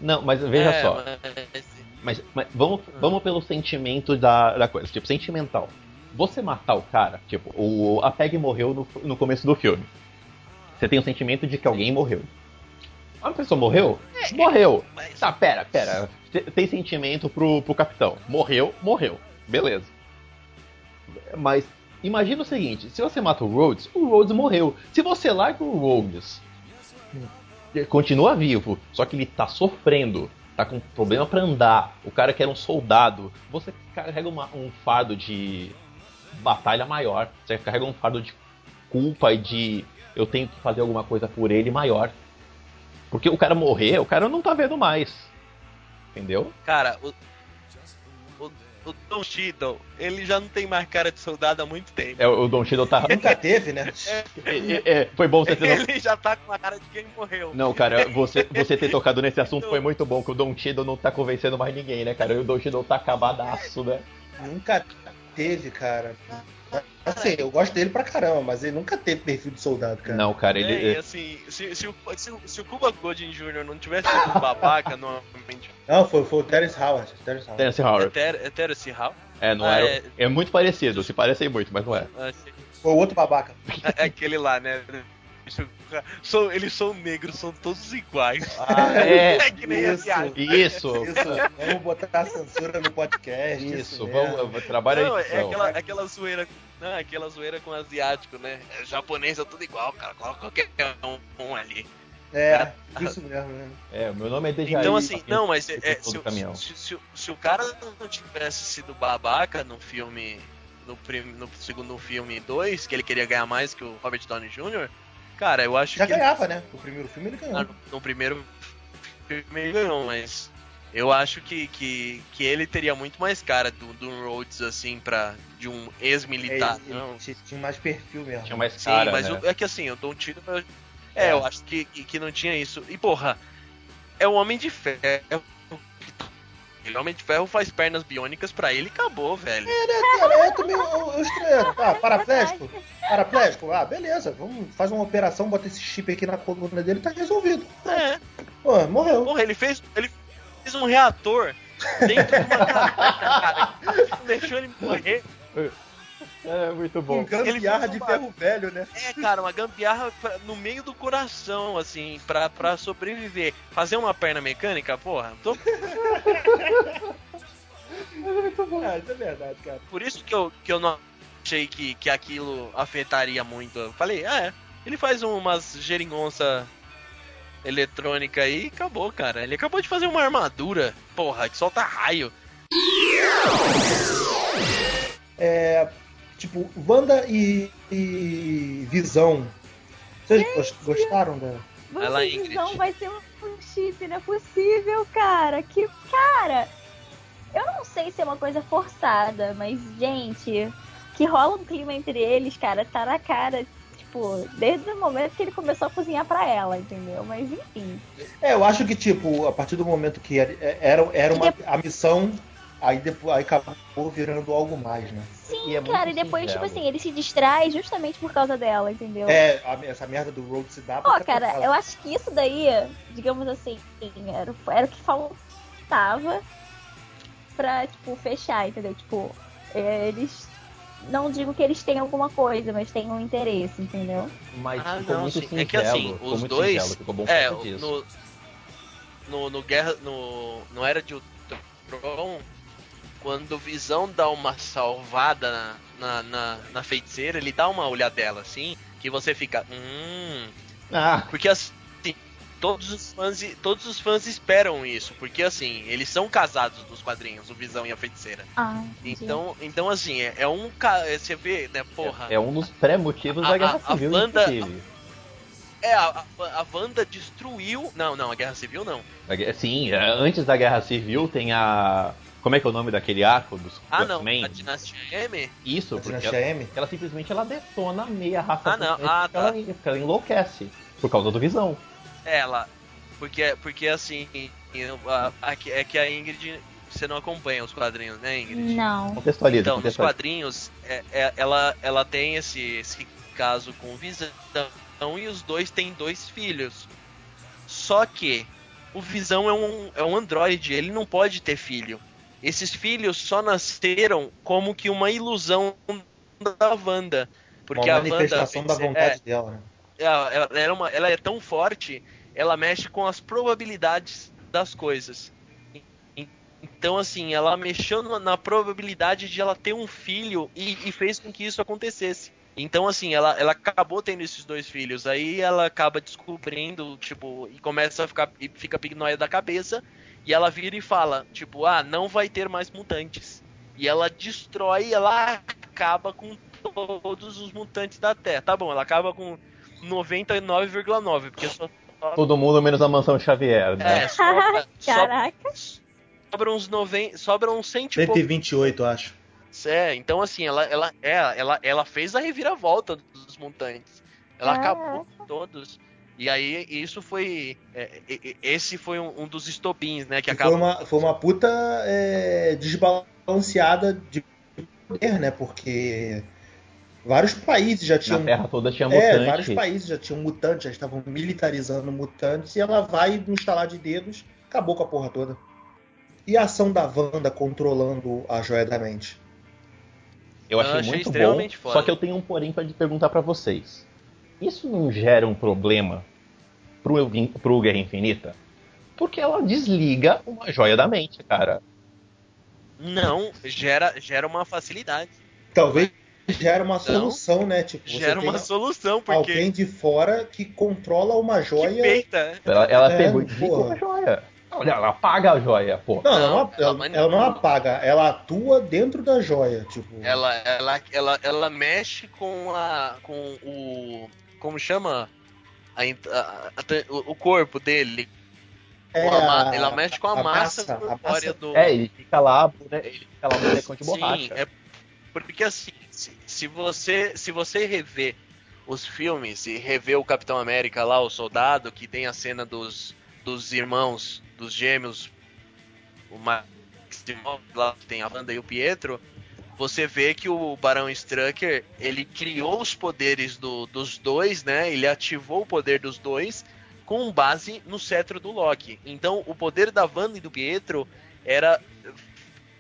Não, mas veja É, só. mas- Mas, mas vamos, vamos pelo sentimento da, da coisa, tipo, sentimental. Você matar o cara, tipo, o, a Peg morreu no, no começo do filme. Você tem o sentimento de que alguém morreu. A pessoa morreu? Morreu. mas- Tá, pera, pera. Te- Tem sentimento pro, pro capitão. Morreu, morreu. Beleza. Mas imagina o seguinte: se você mata o Rhodes, o Rhodes morreu. Se você larga o Rhodes, continua vivo, só que ele tá sofrendo, tá com problema pra andar. O cara que era um soldado, você carrega uma- um fardo de batalha maior. Você carrega um fardo de culpa e de eu tenho que fazer alguma coisa por ele maior. Porque o cara morrer, o cara não tá vendo mais. Entendeu? Cara, o. O, o Don Cheadle, ele já não tem mais cara de soldado há muito tempo. É, o Don Cheadle tá. Nunca teve, né? É, é, foi bom você ter. Ele já tá com a cara de quem morreu. Não, cara, você, você ter tocado nesse assunto foi muito bom, que o Don Cheadle não tá convencendo mais ninguém, né, cara? E o Don Cheadle tá acabadaço, né? Nunca teve, cara. Assim, eu gosto dele pra caramba, mas ele nunca teve perfil de soldado, cara. Não, cara, ele. É, e assim, se, se, o, se, se o Cuba Gooding Jr. não tivesse sido um babaca normalmente. Não, foi, foi o Terence Howard. Terence Howard. Terence É Howard. Ter- é Terence Hall? É, não Ah, era. é. É muito parecido, se parecem muito, mas não é. Ah, o outro babaca. É aquele lá, né? São, eles são negros, são todos iguais. Ah, É, É que nem isso. asiático. Isso, Isso, vamos botar a censura no podcast. isso, mesmo. vamos, trabalha Não, aí. é aquela, aquela zoeira. Não, é aquela zoeira com asiático, né? É, japonês é tudo igual, cara. Coloca qualquer um, um ali. É, isso mesmo, né? É, meu nome é Dejaí. Então, assim, não, mas é, é, se, se, se, se o cara não tivesse sido babaca no filme. No, prim, no segundo filme 2, que ele queria ganhar mais que o Robert Downey Jr., cara, eu acho Já que. ganhava, né? O primeiro filme ele Ah, ganhou. no, no primeiro filme ele ganhou, mas eu acho que, que, que ele teria muito mais cara do, do Rhodes, assim, pra, de um É, ex-militar. ele- não. ele tinha- mais perfil mesmo. Tinha mais Sim, cara, mas né? o- é que assim, eu dou um tiro. eu- É, eu acho que, que que não tinha isso. E porra, é o Homem de Ferro. O Homem de Ferro faz pernas biônicas pra ele e acabou, velho. Cara, é também eu, eu estranho. Ah, paraplégico? Paraplégico? Ah, beleza. Vamos fazer uma operação, bota esse chip aqui na coluna dele tá resolvido. É, Pô, morreu. porra, ele fez. Ele fez um reator dentro de uma caverna, cara. Não deixou ele morrer. É, muito Um bom. gambiarra Ele de um ferro velho, né? É, cara, uma gambiarra pra- no meio do coração, assim, pra, pra sobreviver. Fazer uma perna mecânica, porra, tô Ah, isso é verdade, cara. Por isso que eu, que eu não achei que, que aquilo afetaria muito. Eu falei, ah, é. Ele faz umas geringonça eletrônica aí e acabou, cara. Ele acabou de fazer uma armadura, porra, que solta raio. É. Tipo, Wanda e, e Visão. Vocês gos- gostaram da. Ela, Ingrid. visão vai ser um chip, não é possível, cara. Que cara. Eu não sei se é uma coisa forçada, mas gente, que rola um clima entre eles, cara, tá na cara. Tipo, desde o momento que ele começou a cozinhar pra ela, entendeu? Mas enfim. É, eu acho que, tipo, a partir do momento que era, era, era uma, a missão, aí depois aí acabou virando algo mais, né? Sim, E é cara, e depois, singelo. tipo assim, ele se distrai justamente por causa dela, entendeu? É, a- essa merda do Road se dá Pô, cara, eu acho que isso daí, digamos assim, era, era o que faltava pra, tipo, fechar, entendeu? Tipo, é, eles. Não digo que eles têm alguma coisa, mas têm um interesse, entendeu? Mas Ah, ficou não, muito sim. singelo. É que assim, ficou os muito dois. singelo, ficou bom é, no, no, no Guerra. No, no Era de Ultron, quando o Visão dá uma salvada na, na, na, na feiticeira, ele dá uma olhadela assim, que você fica. Hum. Ah, Porque assim. Todos os, fãs, todos os fãs esperam isso, porque assim, eles são casados dos quadrinhos, o Visão e a Feiticeira. Ah. Então, então assim, é, é um ca- Você vê, né, porra. é um dos pré-motivos A- da Guerra a- a Civil, Wanda- inclusive. É, a, a, Wanda destruiu. Não, não, a Guerra Civil não. Sim, é, antes da Guerra Civil tem a... Como é que é o nome daquele arco dos Ah, dos não, a Dinastia M? Isso, A porque Dinastia ela, M? ela simplesmente ela detona meia raça Ah, não. Ah, porque tá. ela, porque ela enlouquece por causa do Visão. Ela. Porque, porque assim, é que a Ingrid. Você não acompanha os quadrinhos, né, Ingrid? Não. Contextualiza, Então, nos contextualiza. quadrinhos, é- é- ela, ela tem esse, esse caso com o Visão e os dois têm dois filhos. Só que o Visão é um, é um androide, ele não pode ter filho. Esses filhos só nasceram como que uma ilusão da Wanda. Porque uma a Wanda. manifestação da é, vontade dela, né? ela, ela, ela é uma- ela é tão forte, ela mexe com as probabilidades das coisas. Então, assim, ela mexeu na, probabilidade de ela ter um filho e, e fez com que isso acontecesse. Então, assim, ela, ela acabou tendo esses dois filhos. Aí ela acaba descobrindo, tipo, e começa a ficar. e fica paranoia da cabeça. E ela vira e fala, tipo, ah, não vai ter mais mutantes. E ela destrói, ela acaba com todos os mutantes da Terra. Tá bom, ela acaba com 99,9, porque só Todo mundo menos a mansão Xavier, né? é, sobra, Caraca. sobra uns 90, sobra uns 100 e pouco. 128, eu acho. É, então assim, ela ela é, ela ela fez a reviravolta dos mutantes. Ela Ah. acabou com todos. E aí isso foi é, esse foi um, um dos estopins, né, que Que acabou foi, uma, foi uma puta é, desbalanceada de poder, né? Porque vários países já Na tinham. Terra toda tinha É, mutante. vários países já tinham mutantes, já estavam militarizando mutantes, e ela vai no estalar de dedos, acabou com a porra toda. E a ação da Wanda controlando a joia da mente? Eu achei, Eu achei muito extremamente bom, foda. só que eu tenho um porém pra perguntar pra vocês. Isso não gera um problema pro, pro Guerra Infinita? Porque ela desliga uma joia da mente, cara. não gera gera uma facilidade. Talvez gera uma solução, né? Tipo, Gera uma solução porque alguém de fora que controla uma que joia. peita. Ela, ela É, pegou e desligou a joia. Olha, ela apaga a joia, pô. Não, ela Não, ela, ela não não. apaga, ela atua dentro da joia, tipo. Ela, ela, ela, ela mexe com a. com o. Como chama? A a- a- o corpo dele. é a ela mexe com a, a massa, massa, a corpórea do. É, ele fica lá, né, ele fica lá no bonecão de Sim, borracha. é porque assim, se, se você se você rever os filmes e rever o Capitão América lá, o soldado, que tem a cena dos, dos irmãos, dos gêmeos, o Maximoff lá que tem a Wanda e o Pietro, você vê que o Barão Strucker, ele criou os poderes do- dos dois, né? Ele ativou o poder dos dois com base no cetro do Loki. Então, o poder da Wanda e do Pietro era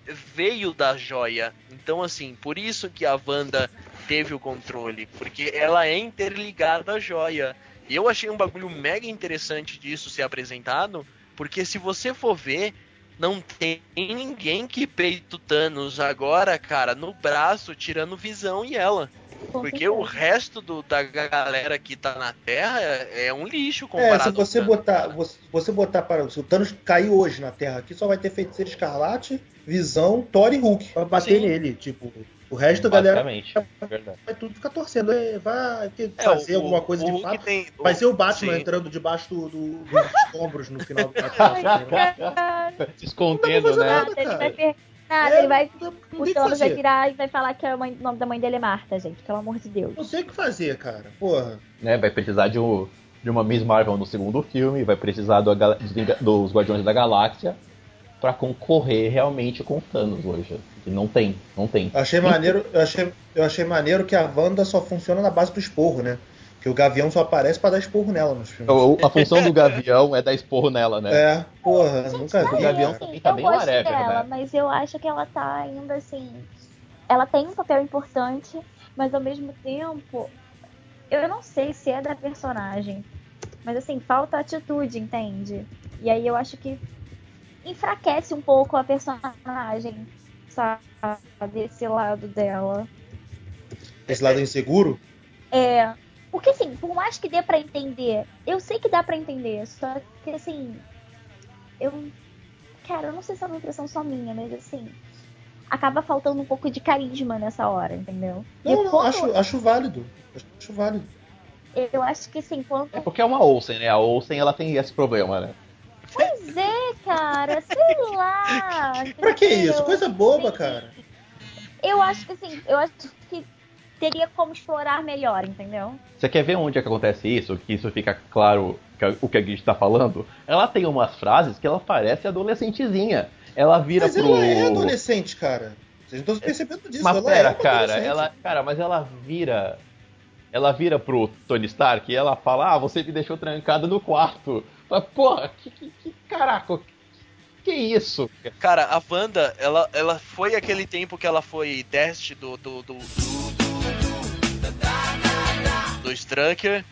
veio da joia. Então, assim, por isso que a Wanda teve o controle, porque ela é interligada à joia. E eu achei um bagulho mega interessante disso ser apresentado, porque se você for ver, não tem ninguém que peita o Thanos agora, cara, no braço, tirando visão e ela. Porque o resto do- da galera que tá na Terra é, é um lixo É, comparado se ao você botar, você, você botar para se o Thanos cair hoje na Terra aqui, só vai ter feiticeiro escarlate, visão, Thor e Hulk pra bater Sim. nele, tipo, o resto da galera é vai tudo ficar torcendo, é, vai ter que É, fazer o- alguma coisa o de fato. tem- Vai ser o Batman Sim. entrando debaixo do, do- dos ombros no final do Batman. Se escondendo, fazer né? nada. Ele vai, per- Nada, É, ele vai. O Thanos vai virar e vai falar que a mãe- o nome da mãe dele é Marta, gente. Pelo amor de Deus. Não sei o que fazer, cara. Porra. né, vai precisar de, um- de uma Miss Marvel no segundo filme, vai precisar do, dos, Guardiões da Galáxia pra concorrer realmente com o Thanos hoje. E não tem, não tem. Achei maneiro, eu achei, eu achei maneiro que a Wanda só funciona na base do esporro, né? Que o Gavião só aparece pra dar esporro nela nos filmes. O- A função do Gavião é dar esporro nela, né? É, porra, nunca O vi. Gavião assim, também tá eu bem gosto whatever, dela, né? mas eu acho que ela tá ainda assim. Ela tem um papel importante, mas ao mesmo tempo, eu não sei se é da personagem. Mas assim, falta atitude, entende? E aí eu acho que enfraquece um pouco a personagem, sabe? Desse lado dela. Esse lado inseguro? É. Porque assim, por mais que dê pra entender, eu sei que dá pra entender, só que assim. Eu. Cara, eu não sei se é uma impressão só minha, mas assim. Acaba faltando um pouco de carisma nessa hora, entendeu? Não, não, quando- acho, acho válido. Acho válido. Eu acho que assim, quando. É porque é uma Olsen, né? A Olsen ela tem esse problema, né? Pois é, cara, sei lá. Pra que isso? Coisa boba, Sim. cara. Eu acho que assim, eu acho que teria como explorar melhor, entendeu? Você quer ver onde é que acontece isso? Que isso fica claro que- o que a gente tá falando? Ela tem umas frases que ela parece adolescentezinha. Ela vira Mas pro. ela é adolescente, cara. Vocês não estão percebendo disso. Mas ela pera, é cara, ela. Cara, mas ela vira. Ela vira pro Tony Stark e ela fala, ah, você me deixou trancada no quarto. Mas, porra, que, que, que caraca, que isso? Cara, a Wanda, ela, ela foi aquele tempo que ela foi teste do. do. do, do Strucker.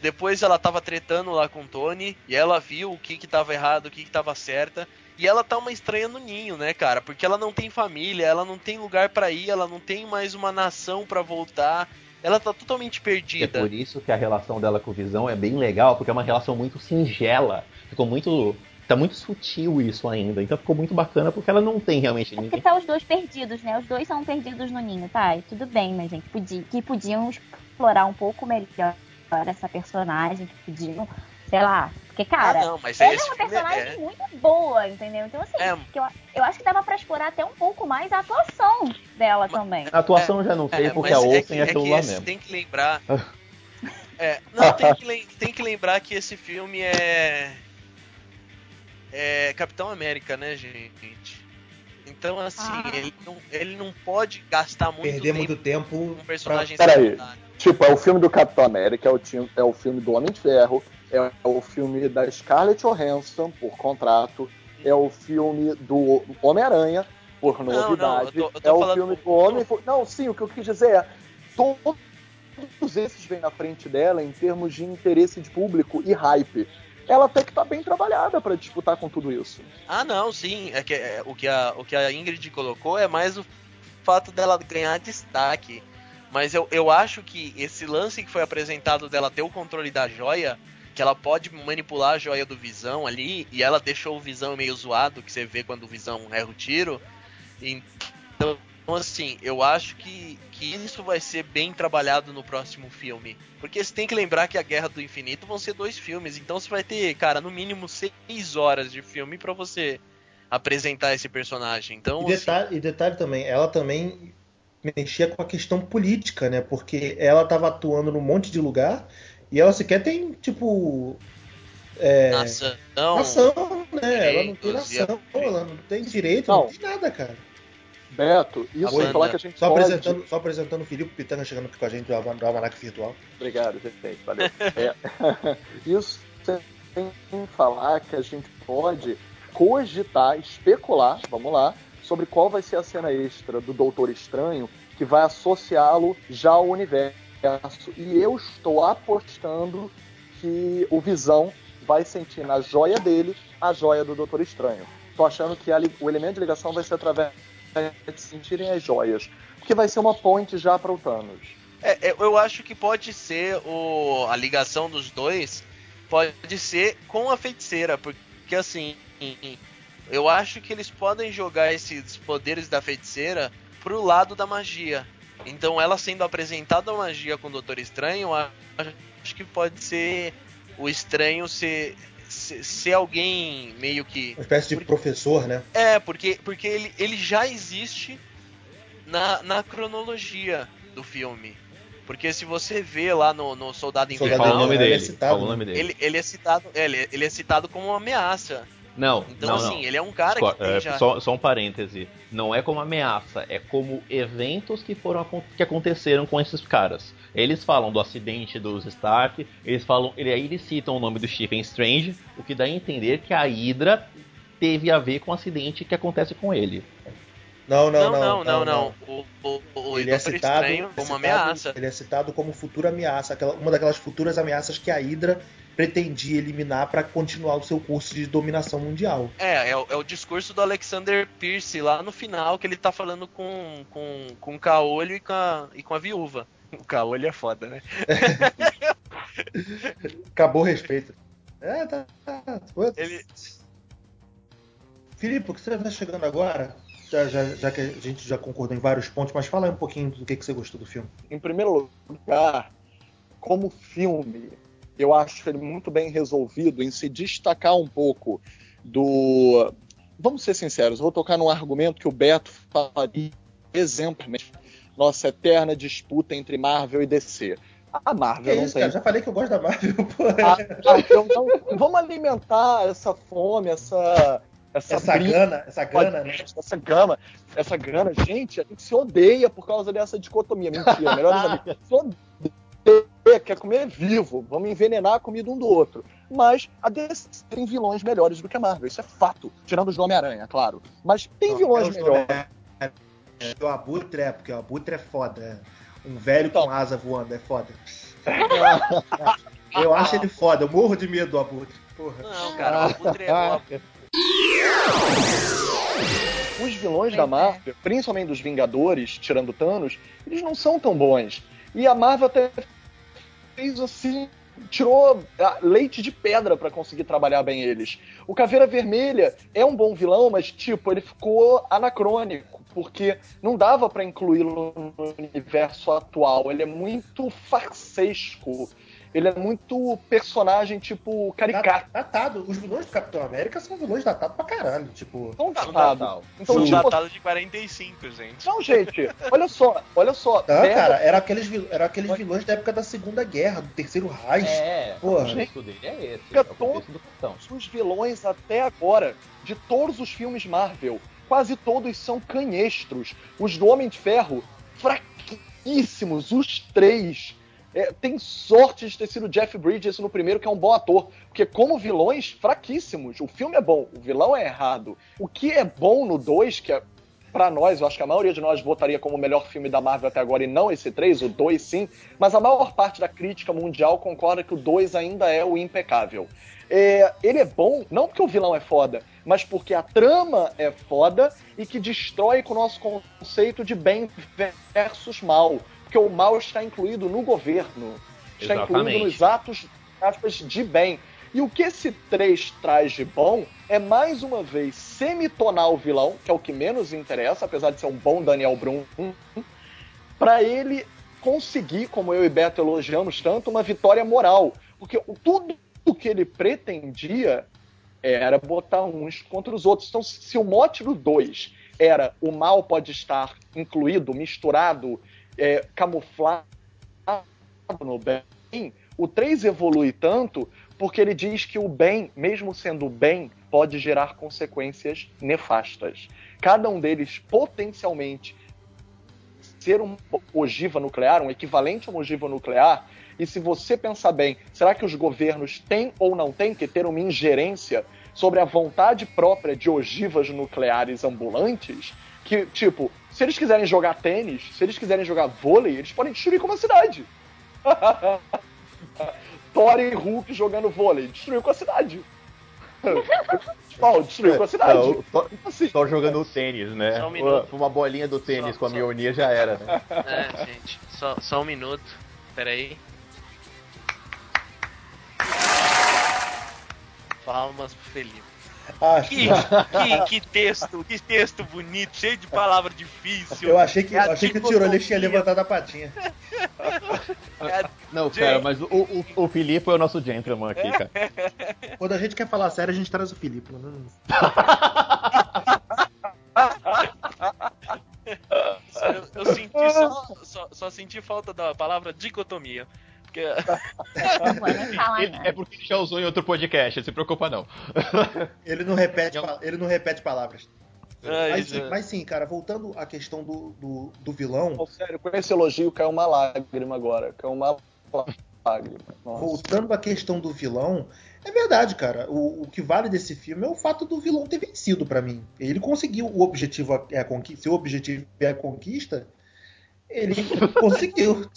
Depois ela tava tretando lá com o Tony e ela viu o que que tava errado, o que que tava certa. E ela tá uma estranha no ninho, né, cara? Porque ela não tem família, ela não tem lugar pra ir, ela não tem mais uma nação pra voltar. Ela tá totalmente É perdida. por isso que a relação dela com o Visão é bem legal, porque é uma relação muito singela. Ficou muito. Tá muito sutil isso ainda. Então ficou muito bacana porque ela não tem realmente Porque ninguém. tá os dois perdidos, né? Os dois são perdidos no ninho, tá? E tudo bem, mas gente, podia, que podiam explorar um pouco melhor essa personagem, que podiam, sei lá. Porque, cara, ah, não, mas ela é uma filme personagem é- muito boa, entendeu? Então, assim, É. eu, eu acho que dava pra explorar até um pouco mais a atuação dela também. A atuação eu já não sei, É, porque mas a é Olsen é, é aquilo que lá mesmo. Tem que lembrar. É, não, tem que, tem que lembrar que esse filme é. É Capitão América, né, gente? Então, assim, Ah. ele, não, ele não pode gastar muito Perder tempo muito tempo. com um personagem Pra- secundário. Tipo, é o filme do Capitão América, é o, é o filme do Homem de Ferro, é o filme da Scarlett Johansson, por contrato, é o filme do Homem-Aranha, por Não, não, novidade, eu tô- eu tô é o filme do Homem... Não, sim, o que eu quis dizer é, todos esses vêm na frente dela em termos de interesse de público e hype. Ela até que tá bem trabalhada pra disputar com tudo isso. Ah, não, sim. É que, é, o, que a, o que a Ingrid colocou é mais o fato dela ganhar destaque. Mas eu, eu acho que esse lance que foi apresentado dela ter o controle da joia, que ela pode manipular a joia do Visão ali, e ela deixou o Visão meio zoado, que você vê quando o Visão erra o tiro. Então, assim, eu acho que, que isso vai ser bem trabalhado no próximo filme. Porque você tem que lembrar que a Guerra do Infinito vão ser dois filmes, então você vai ter, cara, no mínimo seis horas de filme pra você apresentar esse personagem. Então, E assim, detalhe, e detalhe também, ela também mexia com a questão política, né? Porque ela tava atuando num monte de lugar e ela sequer tem, tipo. É, nação, nação, né? Ela não tem nação, ela não tem direito, Não. não, tem nada, cara. Beto, isso sem falar que a gente Só pode... apresentando, só apresentando o Felipe Pitanga chegando aqui com a gente do Almanac Virtual. Obrigado, gente. Valeu. É, isso sem falar que a gente pode cogitar, especular, vamos lá, sobre qual vai ser a cena extra do Doutor Estranho que vai associá-lo já ao universo. E eu estou apostando que o Visão vai sentir na joia dele a joia do Doutor Estranho. Tô achando que a o elemento de ligação vai ser através de sentirem as joias. Porque vai ser uma ponte já para o Thanos. É, é, eu acho que pode ser o, a ligação dos dois pode ser com a feiticeira, porque assim, eu acho que eles podem jogar esses poderes da feiticeira pro lado da magia. Então ela sendo apresentada a magia com o Doutor Estranho, acho que pode ser o estranho ser ser, ser alguém meio que. Uma espécie de Porque- professor, né? É, porque, porque ele, ele já existe na, na cronologia do filme. Porque se você vê lá no, no Soldado Soldado Invernal, Fala o nome ele é dele. citado, Fala o né? nome dele. ele, ele é citado, é, ele, ele é citado como uma ameaça. Não, Então, não, assim, não. ele é um cara que é, já. só, só um parêntese. Não é como ameaça, é como eventos que foram que aconteceram com esses caras. Eles falam do acidente dos Stark, eles falam, ele, aí eles citam o nome do Stephen Strange, o que dá a entender que a Hydra teve a ver com o acidente que acontece com ele. Não, não, não, não, não, O, o, o Ele é citado, é como ameaça. Ele é citado como futura ameaça, aquela, uma daquelas futuras ameaças que a Hydra pretendia eliminar para continuar o seu curso de dominação mundial. É, é, o- é o discurso do Alexander Pierce lá no final, que ele tá falando com, com, com o Caolho e com a, e com a viúva. O Caolho é foda, né? Acabou o respeito. É, tá. tá. Ele- Filipe, o que você está chegando agora? Já, já, já que a gente já concordou em vários pontos, mas fala aí um pouquinho do que, que você gostou do filme. Em primeiro lugar, como filme, eu acho ele muito bem resolvido em se destacar um pouco do. Vamos ser sinceros, eu vou tocar num argumento que o Beto falaria exemplarmente. Nossa eterna disputa entre Marvel e DC. A Que Marvel não isso, tem cara? Já falei que eu gosto da Marvel, pô. a Marvel não- Vamos alimentar essa fome, essa. Essa, Essa briga, gana, essa gana, né? essa gama, essa grana, gente, a gente se odeia por causa dessa dicotomia. Mentira, melhores amigos. Se odeia, quer comer vivo, vamos envenenar a comida um do outro. Mas a DC tem vilões melhores do que a Marvel, isso é fato. Tirando os do Homem-Aranha, claro. Mas tem vilões É melhores. O Abutre é, porque o Abutre é foda. é. Um velho Então. com asa voando é foda. Eu acho ele foda, eu morro de medo do Abutre. Porra. Não, cara, o Abutre é o Os vilões da é. Marvel, principalmente dos Vingadores, tirando Thanos, eles não são tão bons. E a Marvel até fez assim, tirou ah, leite de pedra pra conseguir trabalhar bem eles. O Caveira Vermelha é um bom vilão, mas tipo, ele ficou anacrônico, porque não dava pra incluí-lo no universo atual. Ele é muito farsesco. Ele é muito personagem, tipo, caricato. Datado. Os vilões do Capitão América são vilões datados pra caralho. Tipo, Tão datado. Então, São tipo, datados de 45, gente. Não, gente, olha só, olha só. não, pega- cara, era aqueles, vil- era aqueles vilões da época da Segunda Guerra, do Terceiro Reich. É, Porra. o contexto dele é esse. Fica É do capitão. os vilões até agora de todos os filmes Marvel, quase todos são canhestros. Os do Homem de Ferro, fraquíssimos, os três. É, tem sorte de ter sido Jeff Bridges no primeiro, que é um bom ator. Porque, como vilões, fraquíssimos. O filme é bom, o vilão é errado. O que é bom no 2, que é. Pra nós, eu acho que a maioria de nós votaria como o melhor filme da Marvel até agora, e não esse 3, o 2 sim, mas a maior parte da crítica mundial concorda que o 2 ainda é o impecável. É, ele é bom, não porque o vilão é foda, mas porque a trama é foda e que destrói com o nosso conceito de bem versus mal. Porque o mal está incluído no governo, está incluído Exatamente. nos atos aspas, de bem. E o que esse 3 traz de bom é mais uma vez semitonar o vilão, que é o que menos interessa, apesar de ser um bom Daniel Brum, para ele conseguir, como eu e Beto elogiamos tanto, uma vitória moral. Porque tudo o que ele pretendia era botar uns contra os outros. Então, se o mote do 2 era o mal pode estar incluído, misturado, é, camuflado no bem, o 3 evolui tanto porque ele diz que o bem, mesmo sendo bem, pode gerar consequências nefastas. Cada um deles potencialmente ser uma ogiva nuclear, um equivalente a uma ogiva nuclear, e se você pensar bem, será que os governos têm ou não têm que ter uma ingerência sobre a vontade própria de ogivas nucleares ambulantes? Que, tipo, se eles quiserem jogar tênis, se eles quiserem jogar vôlei, eles podem destruir como a cidade. Thor e Hulk jogando vôlei, destruiu com a cidade. Mal, destruiu com a cidade. Não, o Thor- Assim, jogando tênis, né? Só um minuto. Uma bolinha do tênis Só- com a só- Mjolnir já era, né? É, gente, só, só um minuto. Peraí. Palmas pro Felipe. Acho Que, que, que texto, que texto bonito, cheio de palavra difícil. Eu achei que, É achei que o Tirolês tinha levantado a patinha. É Não, Gente. cara, mas o, o, o Filipe é o nosso gentleman aqui, cara. Quando a gente quer falar sério, a gente traz o Filipe. Não... Eu, eu senti só, só, só senti falta da palavra dicotomia. Porque Ele- é porque ele já usou em outro podcast, não se preocupa não. Ele não repete, ele não repete palavras. Ai, Mas sim, já- mas sim, cara, voltando à questão do, do, do vilão, Pô, sério, com esse elogio caiu uma lágrima agora. Caiu uma lágrima. Nossa. voltando à questão do vilão, é verdade, cara. O, o que vale desse filme é o fato do vilão ter vencido pra mim. Ele conseguiu o objetivo é a conquista. Se o objetivo é a conquista, ele conseguiu.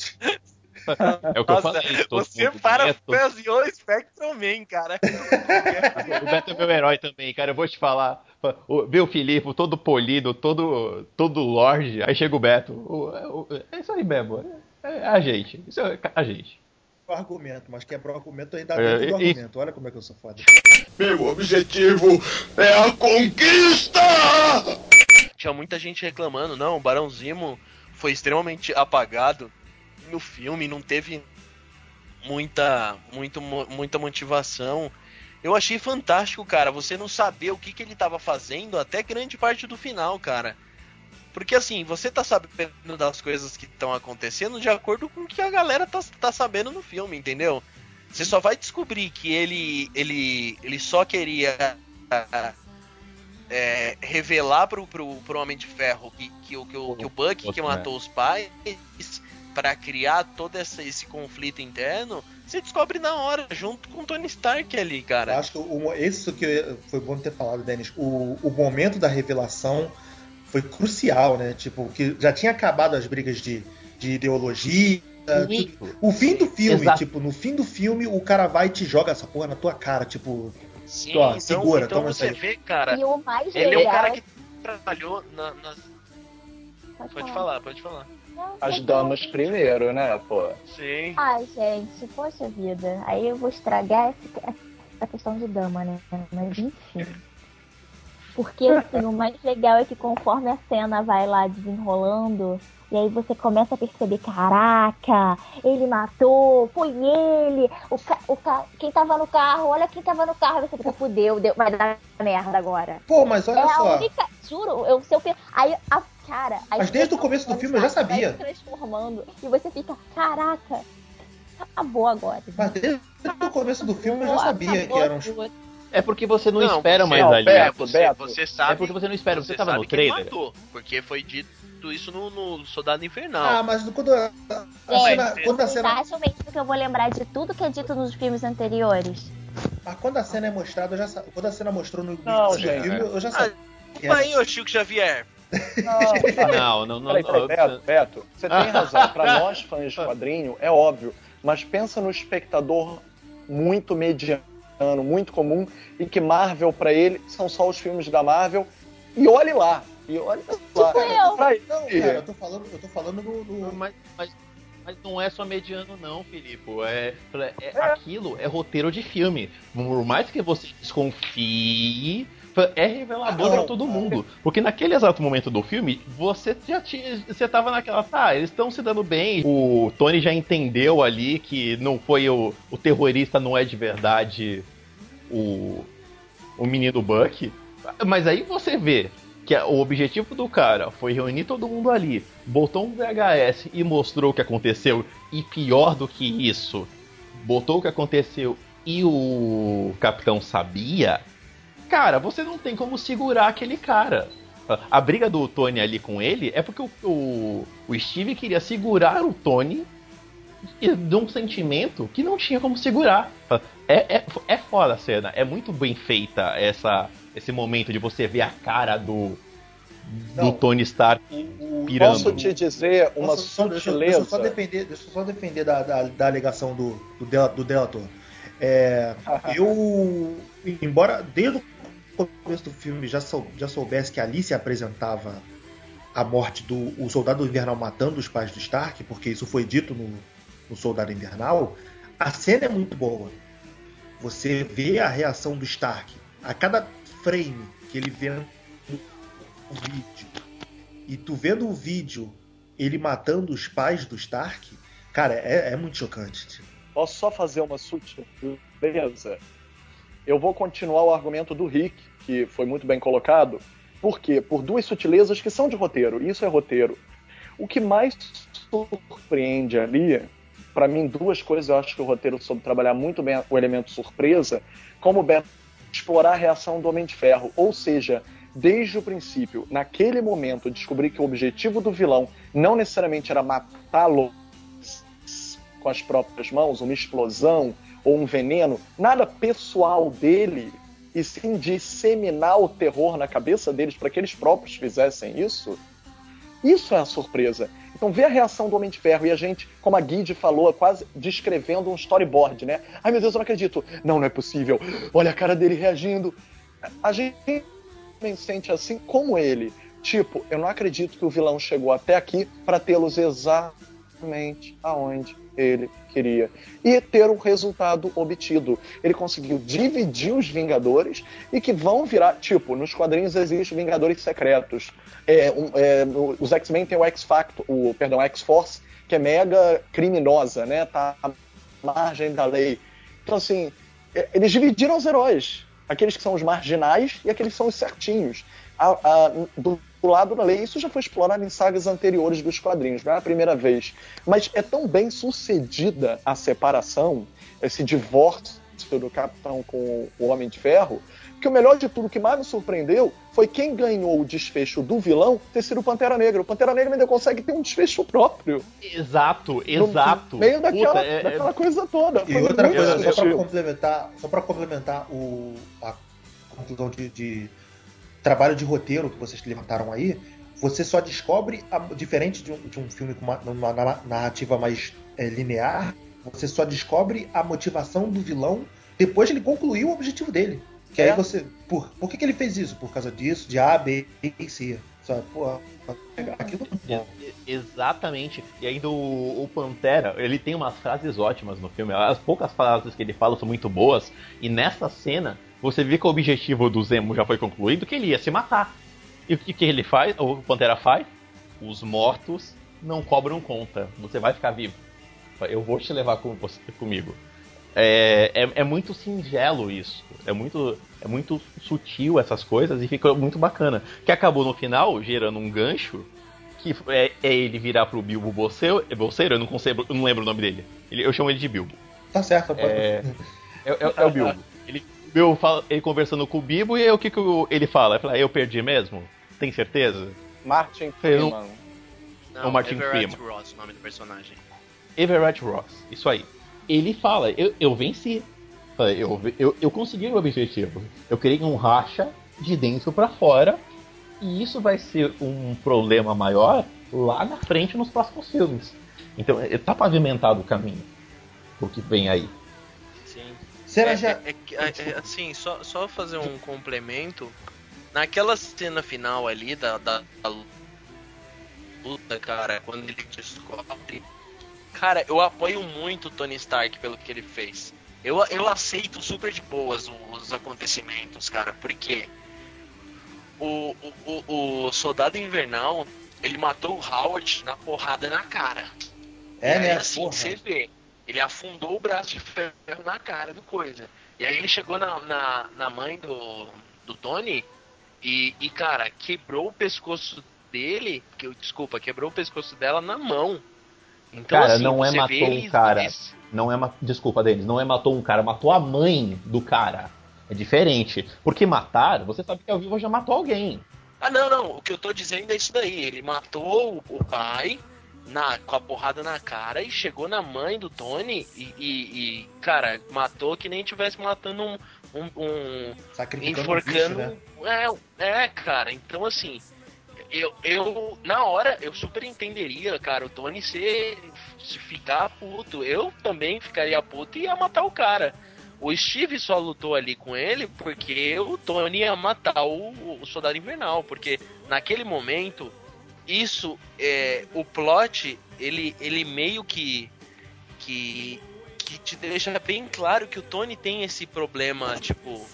É o que eu Nossa, falei. todo você mundo parafraseou o Spectrum Man, cara. O Beto é meu herói também, cara. Eu vou te falar. O- Vê o Filipe, todo polido, todo, todo lorde. Aí chega o Beto. O- o- é isso aí mesmo. É, é a gente. Isso é a gente. O argumento, mas quebrou o argumento ainda É, dentro do argumento. Olha como é que eu sou foda. Meu objetivo é a conquista! Tinha muita gente reclamando, não, o Barão Zimo foi extremamente apagado no filme, não teve muita, muito, muita motivação. Eu achei fantástico, cara, você não saber o que, que ele tava fazendo até grande parte do final, cara. Porque assim, você tá sabendo das coisas que estão acontecendo de acordo com o que a galera tá, tá sabendo no filme, entendeu? Você só vai descobrir que ele, ele, ele só queria é, revelar pro, pro, pro Homem de Ferro que, que, o, que, o, que o Buck que matou os pais pra criar todo essa, esse conflito interno, você descobre na hora, junto com o Tony Stark ali, Eu cara. acho que o, isso que eu- foi bom ter falado, Denis. O, o momento da revelação foi crucial, né? Tipo, que já tinha acabado as brigas de, de ideologia. tudo. O fim do filme, Exato. tipo, no fim do filme, o cara vai e te joga essa porra na tua cara, tipo, Sim, ó, então, segura, então toma você isso vê, cara, E o mais ele é um legal cara é que trabalhou na, nas- Pode Pode falar. falar, pode falar. As pode damas primeiro, né, pô? Sim. Ai, gente, poxa vida. Aí eu vou estragar essa, essa questão de dama, né? Mas enfim. Porque assim, o mais legal é que conforme a cena vai lá desenrolando, e aí você começa a perceber, caraca, ele matou, foi ele, o ca, o ca, quem tava no carro, olha quem tava no carro, você fica, fudeu, deu, vai dar merda agora. Pô, mas olha é a só. única, juro, eu, se eu, aí a cara. a Mas desde o começo do filme eu já Stark vai sabia. se transformando e você fica, caraca, acabou agora. Mas desde o começo do filme eu já sabia que eram. tudo. É porque você não, Não, espera você- mais não, ali. Beto, você, você sabe. É porque você não espera, você tava sabe no trailer. matou, porque foi dito isso no, no Soldado Invernal. Ah, mas quando a, a cena, quando a Vocês cena, acham mesmo que eu vou lembrar de tudo que é dito nos filmes anteriores? mas quando a cena é mostrada, eu já sa- quando a cena mostrou no Não, no gente. filme, eu já sabia. que Mas era. aí, ô Chico Xavier. Não, não, não. Peraí, peraí, não- Beto, Beto, você tem razão. Pra nós, fãs de quadrinho, é óbvio. Mas pensa no espectador muito mediano, muito comum, e que Marvel, pra ele, são só os filmes da Marvel. E olhe lá. E olhe lá. Tipo eu. Pra ele, Não, cara, eu tô falando, eu tô falando do, do- Mas, mas, mas não é só mediano, não, Filipe. É, é- Aquilo é roteiro de filme. Por mais que você desconfie, é revelador Ah, pra não. todo mundo. Porque naquele exato momento do filme, você já tinha. Você tava naquela. Tá, eles estão se dando bem. O Tony já entendeu ali que não foi o, o terrorista, não é de verdade o, o menino Buck. Mas aí você vê que o objetivo do cara foi reunir todo mundo ali, botou um VHS e mostrou o que aconteceu, e pior do que isso, botou o que aconteceu e o capitão sabia, cara, você não tem como segurar aquele cara. A- briga do Tony ali com ele é porque o, o, o Steve queria segurar o Tony e de um sentimento que não tinha como segurar. É, é, é foda a cena, é muito bem feita essa, esse momento de você ver a cara do, do Não. Tony Stark pirando. Posso te dizer uma Posso só- deixa, deixa eu só sutileza? defender, deixa eu só defender da, da, da alegação do, do, Del- do Delator. É, eu, embora desde o começo do filme já, sou, já soubesse que ali se apresentava a morte do o Soldado Invernal matando os pais do Stark, porque isso foi dito no, no Soldado Invernal, a cena é muito boa. Você vê a reação do Stark. A cada frame que ele vê no vídeo e tu vendo o vídeo ele matando os pais do Stark, cara, é, é muito chocante. Tipo. Posso só fazer uma sutileza? Eu vou continuar o argumento do Rick, que foi muito bem colocado. Por quê? Por duas sutilezas que são de roteiro. Isso é roteiro. O que mais surpreende ali, para mim, duas coisas eu acho que o roteiro soube trabalhar muito bem o elemento surpresa, como bem explorar a reação do Homem de Ferro. Ou seja, desde o princípio, naquele momento, descobrir que o objetivo do vilão não necessariamente era matá-lo com as próprias mãos, uma explosão ou um veneno, nada pessoal dele, e sim disseminar o terror na cabeça deles para que eles próprios fizessem isso, isso é a surpresa. Então, ver a reação do Homem de Ferro e a gente, como a Guide falou, quase descrevendo um storyboard, né? Ai meu Deus, eu não acredito. Não, não é possível. Olha a cara dele reagindo. A gente sente assim como ele. Tipo, eu não acredito que o vilão chegou até aqui para tê-los exatamente aonde ele queria. E ter o resultado obtido. Ele conseguiu dividir os Vingadores e que vão virar. Tipo, nos quadrinhos existem Vingadores secretos. É, um, é, os X-Men tem o X-Factor, o, perdão, X-Force, que é mega criminosa, né? Tá à margem da lei. Então, assim, é, eles dividiram os heróis. Aqueles que são os marginais e aqueles que são os certinhos. A, a, do do lado da lei. Isso já foi explorado em sagas anteriores dos quadrinhos, não é a primeira vez. Mas é tão bem sucedida a separação, esse divórcio do Capitão com o Homem de Ferro, que o melhor de tudo, o que mais me surpreendeu, foi quem ganhou o desfecho do vilão ter sido o Pantera Negra. O Pantera Negra ainda consegue ter um desfecho próprio. Exato, exato. No meio daquela, Puta, é, daquela é... coisa toda. E outra coisa, só para complementar, só para complementar o, a conclusão de, de trabalho de roteiro que vocês levantaram aí, você só descobre, a, diferente de um, de um, filme com uma, uma narrativa mais é, linear, você só descobre a motivação do vilão depois que ele concluiu o objetivo dele. Que é. aí você. Por, por que, que ele fez isso? Por causa disso, de A, B e C. Sabe? Pô, aquilo. É, exatamente. E ainda o, o, Pantera, ele tem umas frases ótimas no filme. As poucas frases que ele fala são muito boas. E nessa cena, você vê que o objetivo do Zemo já foi concluído, que ele ia se matar. E o que, ele faz? O Pantera faz? Os mortos não cobram conta. Você vai ficar vivo. Eu vou te levar com você, comigo. É, é, é, muito singelo isso. É muito, é muito sutil essas coisas e fica muito bacana. Que acabou no final gerando um gancho que é, é ele virar pro Bilbo Bolseiro. Bolseiro eu, não consigo, eu não lembro o nome dele. Ele, eu chamo ele de Bilbo. Tá certo, pode... é, é, é, é o Bilbo. Fala, ele conversando com o Bibo e aí, o que, que ele fala? Ele fala, eu perdi mesmo? Tem certeza? Martin Freeman. Não, o Martin Everett Freeman. Ross, o nome do personagem. Everett Ross, isso aí. Ele fala, eu, eu venci. Eu, eu, eu consegui o objetivo. Eu criei um racha de dentro para fora e isso vai ser um problema maior lá na frente nos próximos filmes. Então, tá pavimentado o caminho o que vem aí. Será é, já... É, é, é, assim, só, só fazer um complemento. Naquela cena final ali da, da, da luta, cara, quando ele descobre. Cara, eu apoio muito o Tony Stark pelo que ele fez. Eu, eu aceito super de boas os, os acontecimentos, cara, porque o, o, o, Soldado Invernal ele matou o Howard na porrada na cara. É, né? Assim, você vê ele afundou o braço de ferro na cara do coisa. E aí ele chegou na, na, na mãe do, do Tony e, e, cara, quebrou o pescoço dele, que, desculpa, quebrou o pescoço dela na mão. Então, cara, assim, não é matou um cara. Não é desculpa deles, não é matou um cara, matou a mãe do cara. É diferente. Porque matar, você sabe que ao vivo já matou alguém. Ah, não, não. O que eu tô dizendo é isso daí. Ele matou o pai, na, com a porrada na cara e chegou na mãe do Tony e, e, e cara, matou que nem tivesse matando um. um, um enforcando. Um bicho, né? é, é, cara, então assim. Eu, eu, na hora, eu super entenderia, cara, o Tony se, se ficar puto. Eu também ficaria puto e ia matar o cara. O Steve só lutou ali com ele porque o Tony ia matar o, o Soldado Invernal. Porque naquele momento, isso é o plot ele, ele meio que que que te deixa bem claro que o Tony tem esse problema tipo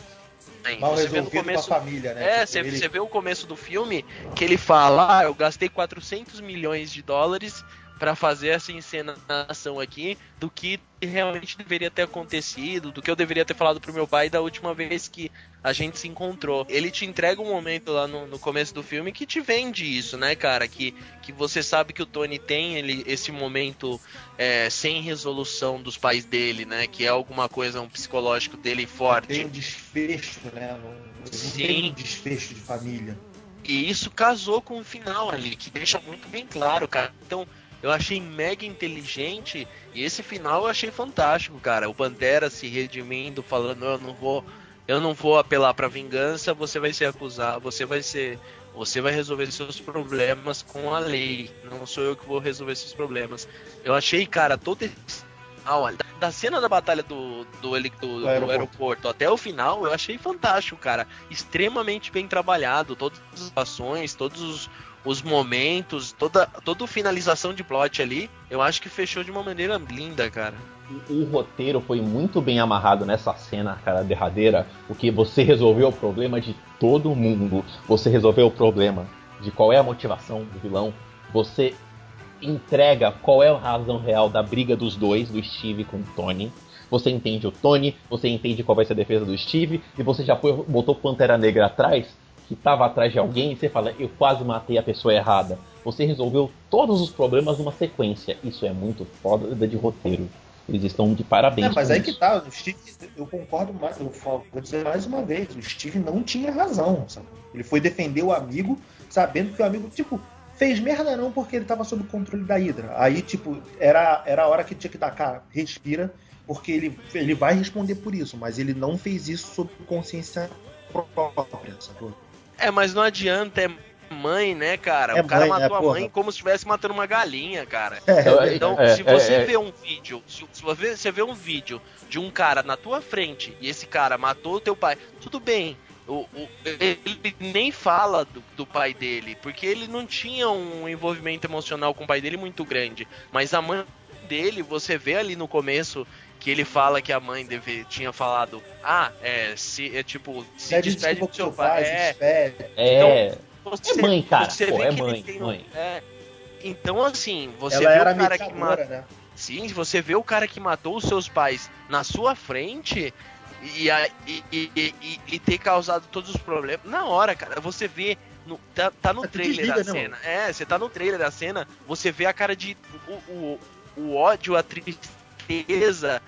Mal você vê no começo. família, né? É, Tipo, você, ele- você vê o começo do filme que ele fala: ah, eu gastei 400 milhões de dólares pra fazer essa encenação aqui do que realmente deveria ter acontecido, do que eu deveria ter falado pro meu pai da última vez que a gente se encontrou. Ele te entrega um momento lá no, no começo do filme que te vende isso, né, cara? Que, que você sabe que o Tony tem ele, esse momento é, sem resolução dos pais dele, né? Que é alguma coisa, um psicológico dele forte. Tem um desfecho, né? Não, não Sim. tem um desfecho de família. E isso casou com o final ali, que deixa muito bem claro, cara. Então, eu achei mega inteligente e esse final eu achei fantástico, cara. O Pantera se redimindo, falando, eu não vou, eu não vou apelar pra vingança, você vai ser acusado, você vai ser, você vai resolver seus problemas com a lei. Não sou eu que vou resolver seus problemas. Eu achei, cara, todo esse final, da- cena da batalha do, do, do- do aeroporto. aeroporto até o final, eu achei fantástico, cara. Extremamente bem trabalhado, todas as ações, todos os, os momentos, toda, toda finalização de plot ali, eu acho que fechou de uma maneira linda, cara. O, roteiro foi muito bem amarrado nessa cena, cara, derradeira, porque você resolveu o problema de todo mundo. Você resolveu o problema de qual é a motivação do vilão. Você entrega qual é a razão real da briga dos dois, do Steve com o Tony. Você entende o Tony, você entende qual vai ser a defesa do Steve, e você já foi, botou Pantera Negra atrás, que tava atrás de alguém, e você fala, eu quase matei a pessoa errada. Você resolveu todos os problemas numa sequência. Isso é muito foda de roteiro. Eles estão de parabéns. É, mas aí isso. que tá, o Steve, eu concordo mais, eu falo- vou dizer mais uma vez, o Steve não tinha razão, sabe? Ele foi defender o amigo, sabendo que o amigo, tipo, fez merda não porque ele tava sob o controle da Hydra. Aí, tipo, era, era a hora que tinha que dar, cara, respira, porque ele, ele vai responder por isso, mas ele não fez isso sob consciência própria, sacou? É, mas não adianta, é mãe, né, cara? É o cara mãe, matou é, a porra. mão como se estivesse matando uma galinha, cara. É, Então, É, se você é, é. vê um vídeo, se, se você, você vê um vídeo de um cara na tua frente e esse cara matou o teu pai, tudo bem. O, o- ele nem fala do, do pai dele, porque ele não tinha um envolvimento emocional com o pai dele muito grande. Mas a mãe dele, você vê ali no começo que ele fala que a mãe deve, tinha falado, ah, é, se, é tipo, se Pede despede do seu pai. É, despede. É, você, É mãe, cara. você Pô, vê é que ele mãe, tem mãe. é. Então, assim, você Ela vê era o cara que mata. né? Sim, você vê o cara que matou os seus pais na sua frente e, a- e, e- e- e ter causado todos os problemas. Na hora, cara, você vê. no- tá, tá no É, trailer desliga, da né, cena. É, você tá no trailer da cena, você vê a cara de. O, o, o ódio, a tristeza,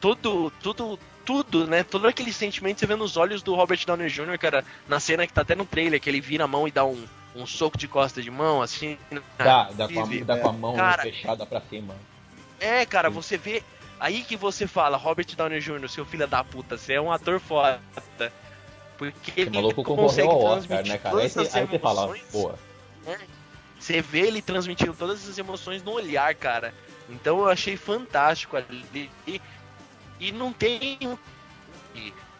tudo, tudo, tudo, né? Todo aquele sentimento você vê nos olhos do Robert Downey Jr., cara, na cena que tá até no trailer, que ele vira a mão e dá um, um soco de costa de mão, assim. dá, dá, com a, dá com a mão Cara, fechada pra cima. é, cara, você vê. Aí que você fala, Robert Downey Jr., seu filho da puta, você é um ator foda. Porque Esse ele maluco consegue ao Oscar, né, cara? Aí todas você, aí você fala, boa. né? Você vê ele transmitindo todas essas emoções no olhar, cara. Então eu achei fantástico ali. E, e não tem.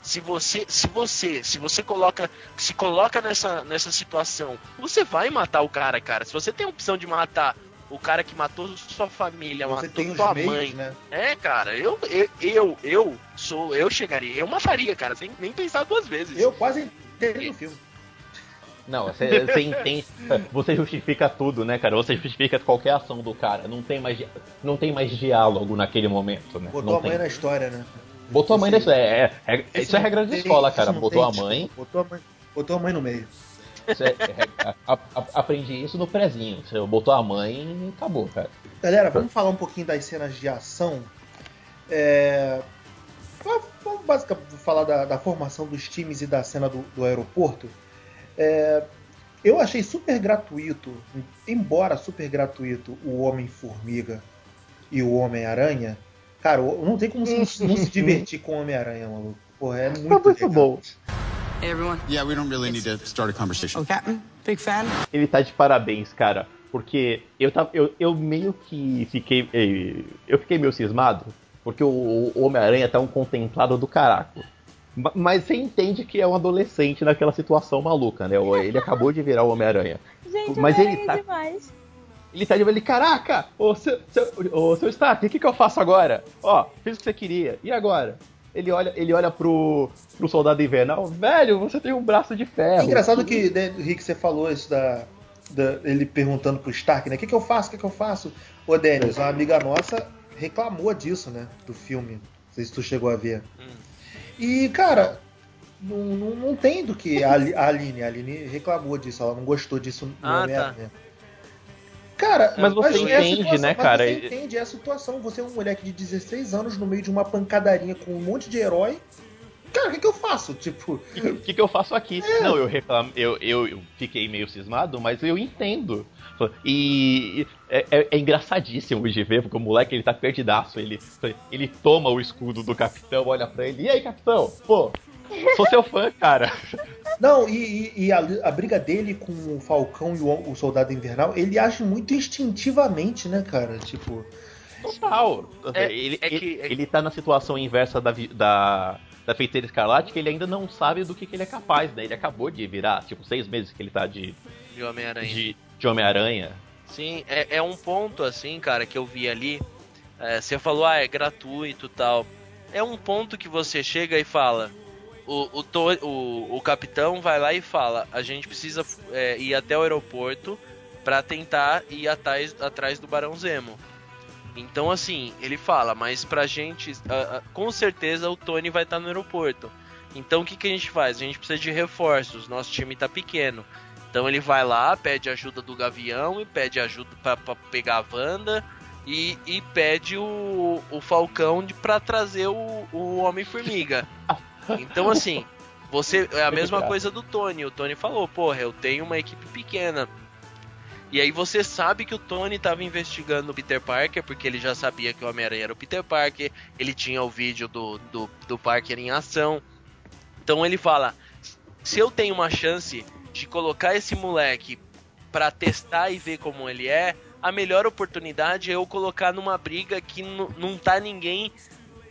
Se você, se você, se você coloca, se coloca nessa, nessa situação, você vai matar o cara, cara. Se você tem a opção de matar o cara que matou sua família, Você matou sua meios, mãe, né? é, cara, eu, eu, eu, eu sou, eu chegaria, eu mataria, cara, sem nem pensar duas vezes. Eu quase entrei no filme. Não, você, você entende. Você justifica tudo, né, cara? Você justifica qualquer ação do cara. Não tem mais, não tem mais diálogo naquele momento, né? Botou não a mãe tem. na história, né? Botou a mãe Esse- nessa. É, é, é- isso é regra de escola, cara. Botou a mãe. Botou a mãe, botou a mãe no meio. isso é- é- a- a- aprendi isso no prezinho. Você botou a mãe e acabou, cara. Galera, vamos falar um pouquinho das cenas de ação. É... Vamos vamos basicamente falar da, da formação dos times e da cena do, do aeroporto. É, Eu achei super gratuito, embora super gratuito, o Homem-Formiga e o Homem-Aranha. Cara, não tem como não, não se divertir com o Homem-Aranha, maluco. Porra, é muito, muito legal. bom. Hey everyone. Yeah, we don't really need to start a conversation. Oh, Captain, big fan. Ele tá de parabéns, cara. Porque eu, tava, eu, eu meio que fiquei. eh, Eu fiquei meio cismado. Porque o, o Homem-Aranha tá um contemplado do caraco. Ma- Mas você entende que é um adolescente naquela situação maluca, né? O- Ele acabou de virar o Homem-Aranha. Gente, Mas Mas ele ele tá- demais. Ele tá de ele, caraca, ô seu, seu, ô, seu Stark, o que, que eu faço agora? Ó, fiz o que você queria, e agora? ele olha, ele olha pro, pro soldado invernal, velho, você tem um braço de ferro. É engraçado que, né, Rick, você falou isso da, da- ele perguntando pro Stark, né? O que, que eu faço? O que, que eu faço? Ô, Denis, uma amiga nossa reclamou disso, né? Do filme. Não sei se tu chegou a ver. E, cara, não, não, não tem do que a, a Aline. A Aline reclamou disso, ela não gostou disso no Ah, Homem-Aranha. Cara, Mas você é a entende, situação, né, mas cara? Você entende, é a situação. Você é um moleque de 16 anos no meio de uma pancadaria com um monte de herói. Cara, o que, que eu faço? Tipo. O que, que eu faço aqui? Não, eu reclamo, eu, eu, eu fiquei meio cismado, mas eu entendo. E é, é- é engraçadíssimo de ver, porque o moleque ele tá perdidaço. Ele, ele toma o escudo do capitão, olha pra ele, e aí, capitão? Pô, sou seu fã, cara. Não, e, e- e a, a briga dele com o Falcão e o, o Soldado Invernal, ele age muito instintivamente, né, cara? Tipo. Total. É- ele, é que- ele, é ele tá na situação inversa da, da, da feiteira escarlate, que ele ainda não sabe do que, que ele é capaz, né? Ele acabou de virar, tipo, seis meses que ele tá de, De Homem-Aranha. De, Homem-Aranha. Sim, é, é um ponto assim, cara, que eu vi ali. É, você falou, ah, é gratuito tal. É um ponto que você chega e fala. O, o, o, o capitão vai lá e fala: a gente precisa é, ir até o aeroporto pra tentar ir atrás, atrás do Barão Zemo. Então, assim, ele fala, mas pra gente, com certeza o Tony vai estar no aeroporto. Então, o que, que a gente faz? A gente precisa de reforços, nosso time tá pequeno. Então, ele vai lá, pede ajuda do Gavião e pede ajuda pra, pra pegar a Wanda e, e pede o, o Falcão pra trazer o, o Homem-Formiga. Então, assim, você é a mesma coisa do Tony. O Tony falou, porra, eu tenho uma equipe pequena. E aí você sabe que o Tony estava investigando o Peter Parker, porque ele já sabia que o Homem-Aranha era o Peter Parker, ele tinha o vídeo do, do, do Parker em ação. Então ele fala: se eu tenho uma chance de colocar esse moleque pra testar e ver como ele é, a melhor oportunidade é eu colocar numa briga que não tá ninguém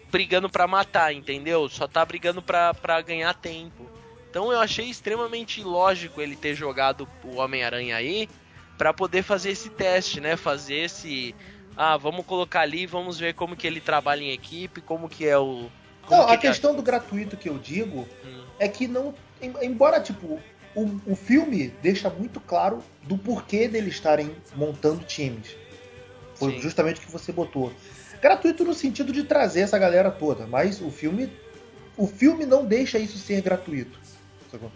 brigando pra matar, entendeu? Só tá brigando pra, pra ganhar tempo. Então eu achei extremamente lógico ele ter jogado o Homem-Aranha aí pra poder fazer esse teste, né? Fazer esse ah, vamos colocar ali, vamos ver como que ele trabalha em equipe, como que é o como Não, que a é- questão do gratuito que eu digo Hum. é que não. em- Embora, tipo, o, o filme deixa muito claro do porquê deles estarem montando times. Foi Sim. justamente o que você botou. Gratuito no sentido de trazer essa galera toda, mas o filme. O filme não deixa isso ser gratuito.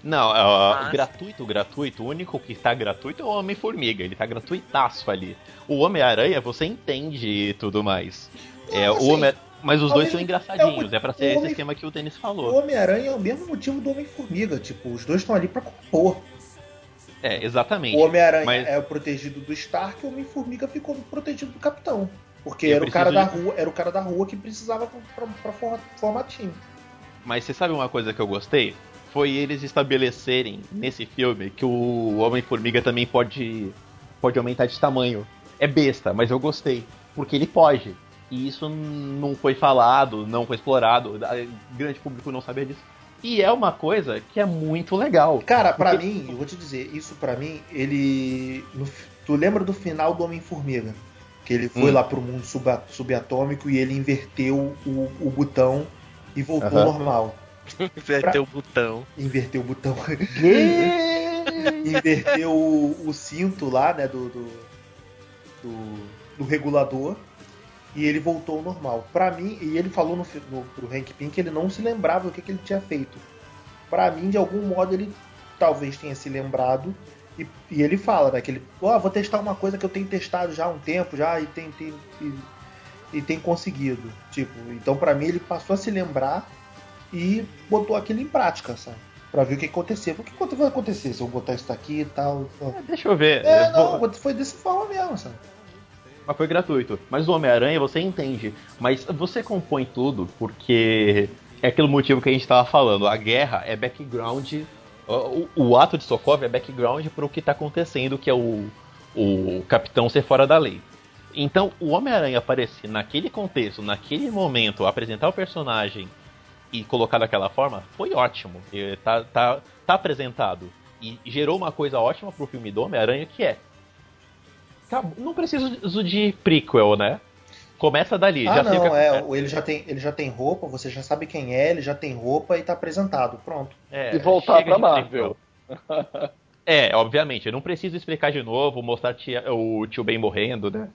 Não, é, Mas- gratuito, gratuito. O único que tá gratuito é o Homem-Formiga. Ele tá gratuitaço ali. O Homem-Aranha, você entende e tudo mais. É, Não, o assim, Homem... Mas os dois são engraçadinhos. é o- É, pra o ser esse Homem- esquema que o Denis O falou. Homem-Aranha é o mesmo motivo do Homem-Formiga. Tipo, os dois estão ali pra compor. É, exatamente. O Homem-Aranha Mas- é o protegido do Stark e o Homem-Formiga ficou protegido do Capitão. Porque Eu era o, cara da preciso rua, era o cara da rua que precisava pra, pra, formar time. Mas você sabe uma coisa que eu gostei? Foi eles estabelecerem nesse filme que o Homem-Formiga também pode, pode aumentar de tamanho. É besta, mas eu gostei. Porque ele pode. E isso não foi falado, não foi explorado. O grande público não sabia disso. E é uma coisa que é muito legal. Cara, pra Porque- mim, eu vou te dizer, isso pra mim, ele. tu lembra do final do Homem-Formiga? Que ele foi Hum. lá pro mundo suba- subatômico e ele inverteu o, o botão e voltou Aham. ao normal. Vai ter o botão. Inverteu o botão. inverteu o, o cinto lá, né, do, do, do, do regulador. E ele voltou ao normal. Pra mim, e ele falou no, no, pro Hank Pym que ele não se lembrava do que, que ele tinha feito. Pra mim, de algum modo, ele talvez tenha se lembrado. E, e ele fala, né, que ele, ó, vou testar uma coisa que eu tenho testado já há um tempo já e tem, tem, e, e tem conseguido. Tipo, então pra mim ele passou a se lembrar e botou aquilo em prática, sabe? Pra ver o que acontecer. O que vai acontecer se eu botar isso aqui e tal? tal. Deixa eu ver. É, eu vou- não, foi dessa forma mesmo, sabe? Mas foi gratuito. Mas o Homem-Aranha você entende. Mas você compõe tudo porque é aquele motivo que a gente tava falando. A guerra é background. O, o ato de Sokovia é background para o que tá acontecendo, que é o, o capitão ser fora da lei. Então, o Homem-Aranha aparecer naquele contexto, naquele momento, apresentar o personagem e colocar daquela forma, foi ótimo. Tá, tá, tá apresentado. E gerou uma coisa ótima pro filme do Homem-Aranha, que é Acabou- Não preciso de prequel, né? Começa dali, Ah, já sei o que não, é, ele já, tem, ele já tem roupa, você já sabe quem é, ele já tem roupa e tá apresentado, pronto. É, E voltar pra Marvel. É, obviamente, eu não preciso explicar de novo, mostrar tia- o tio Ben morrendo, né?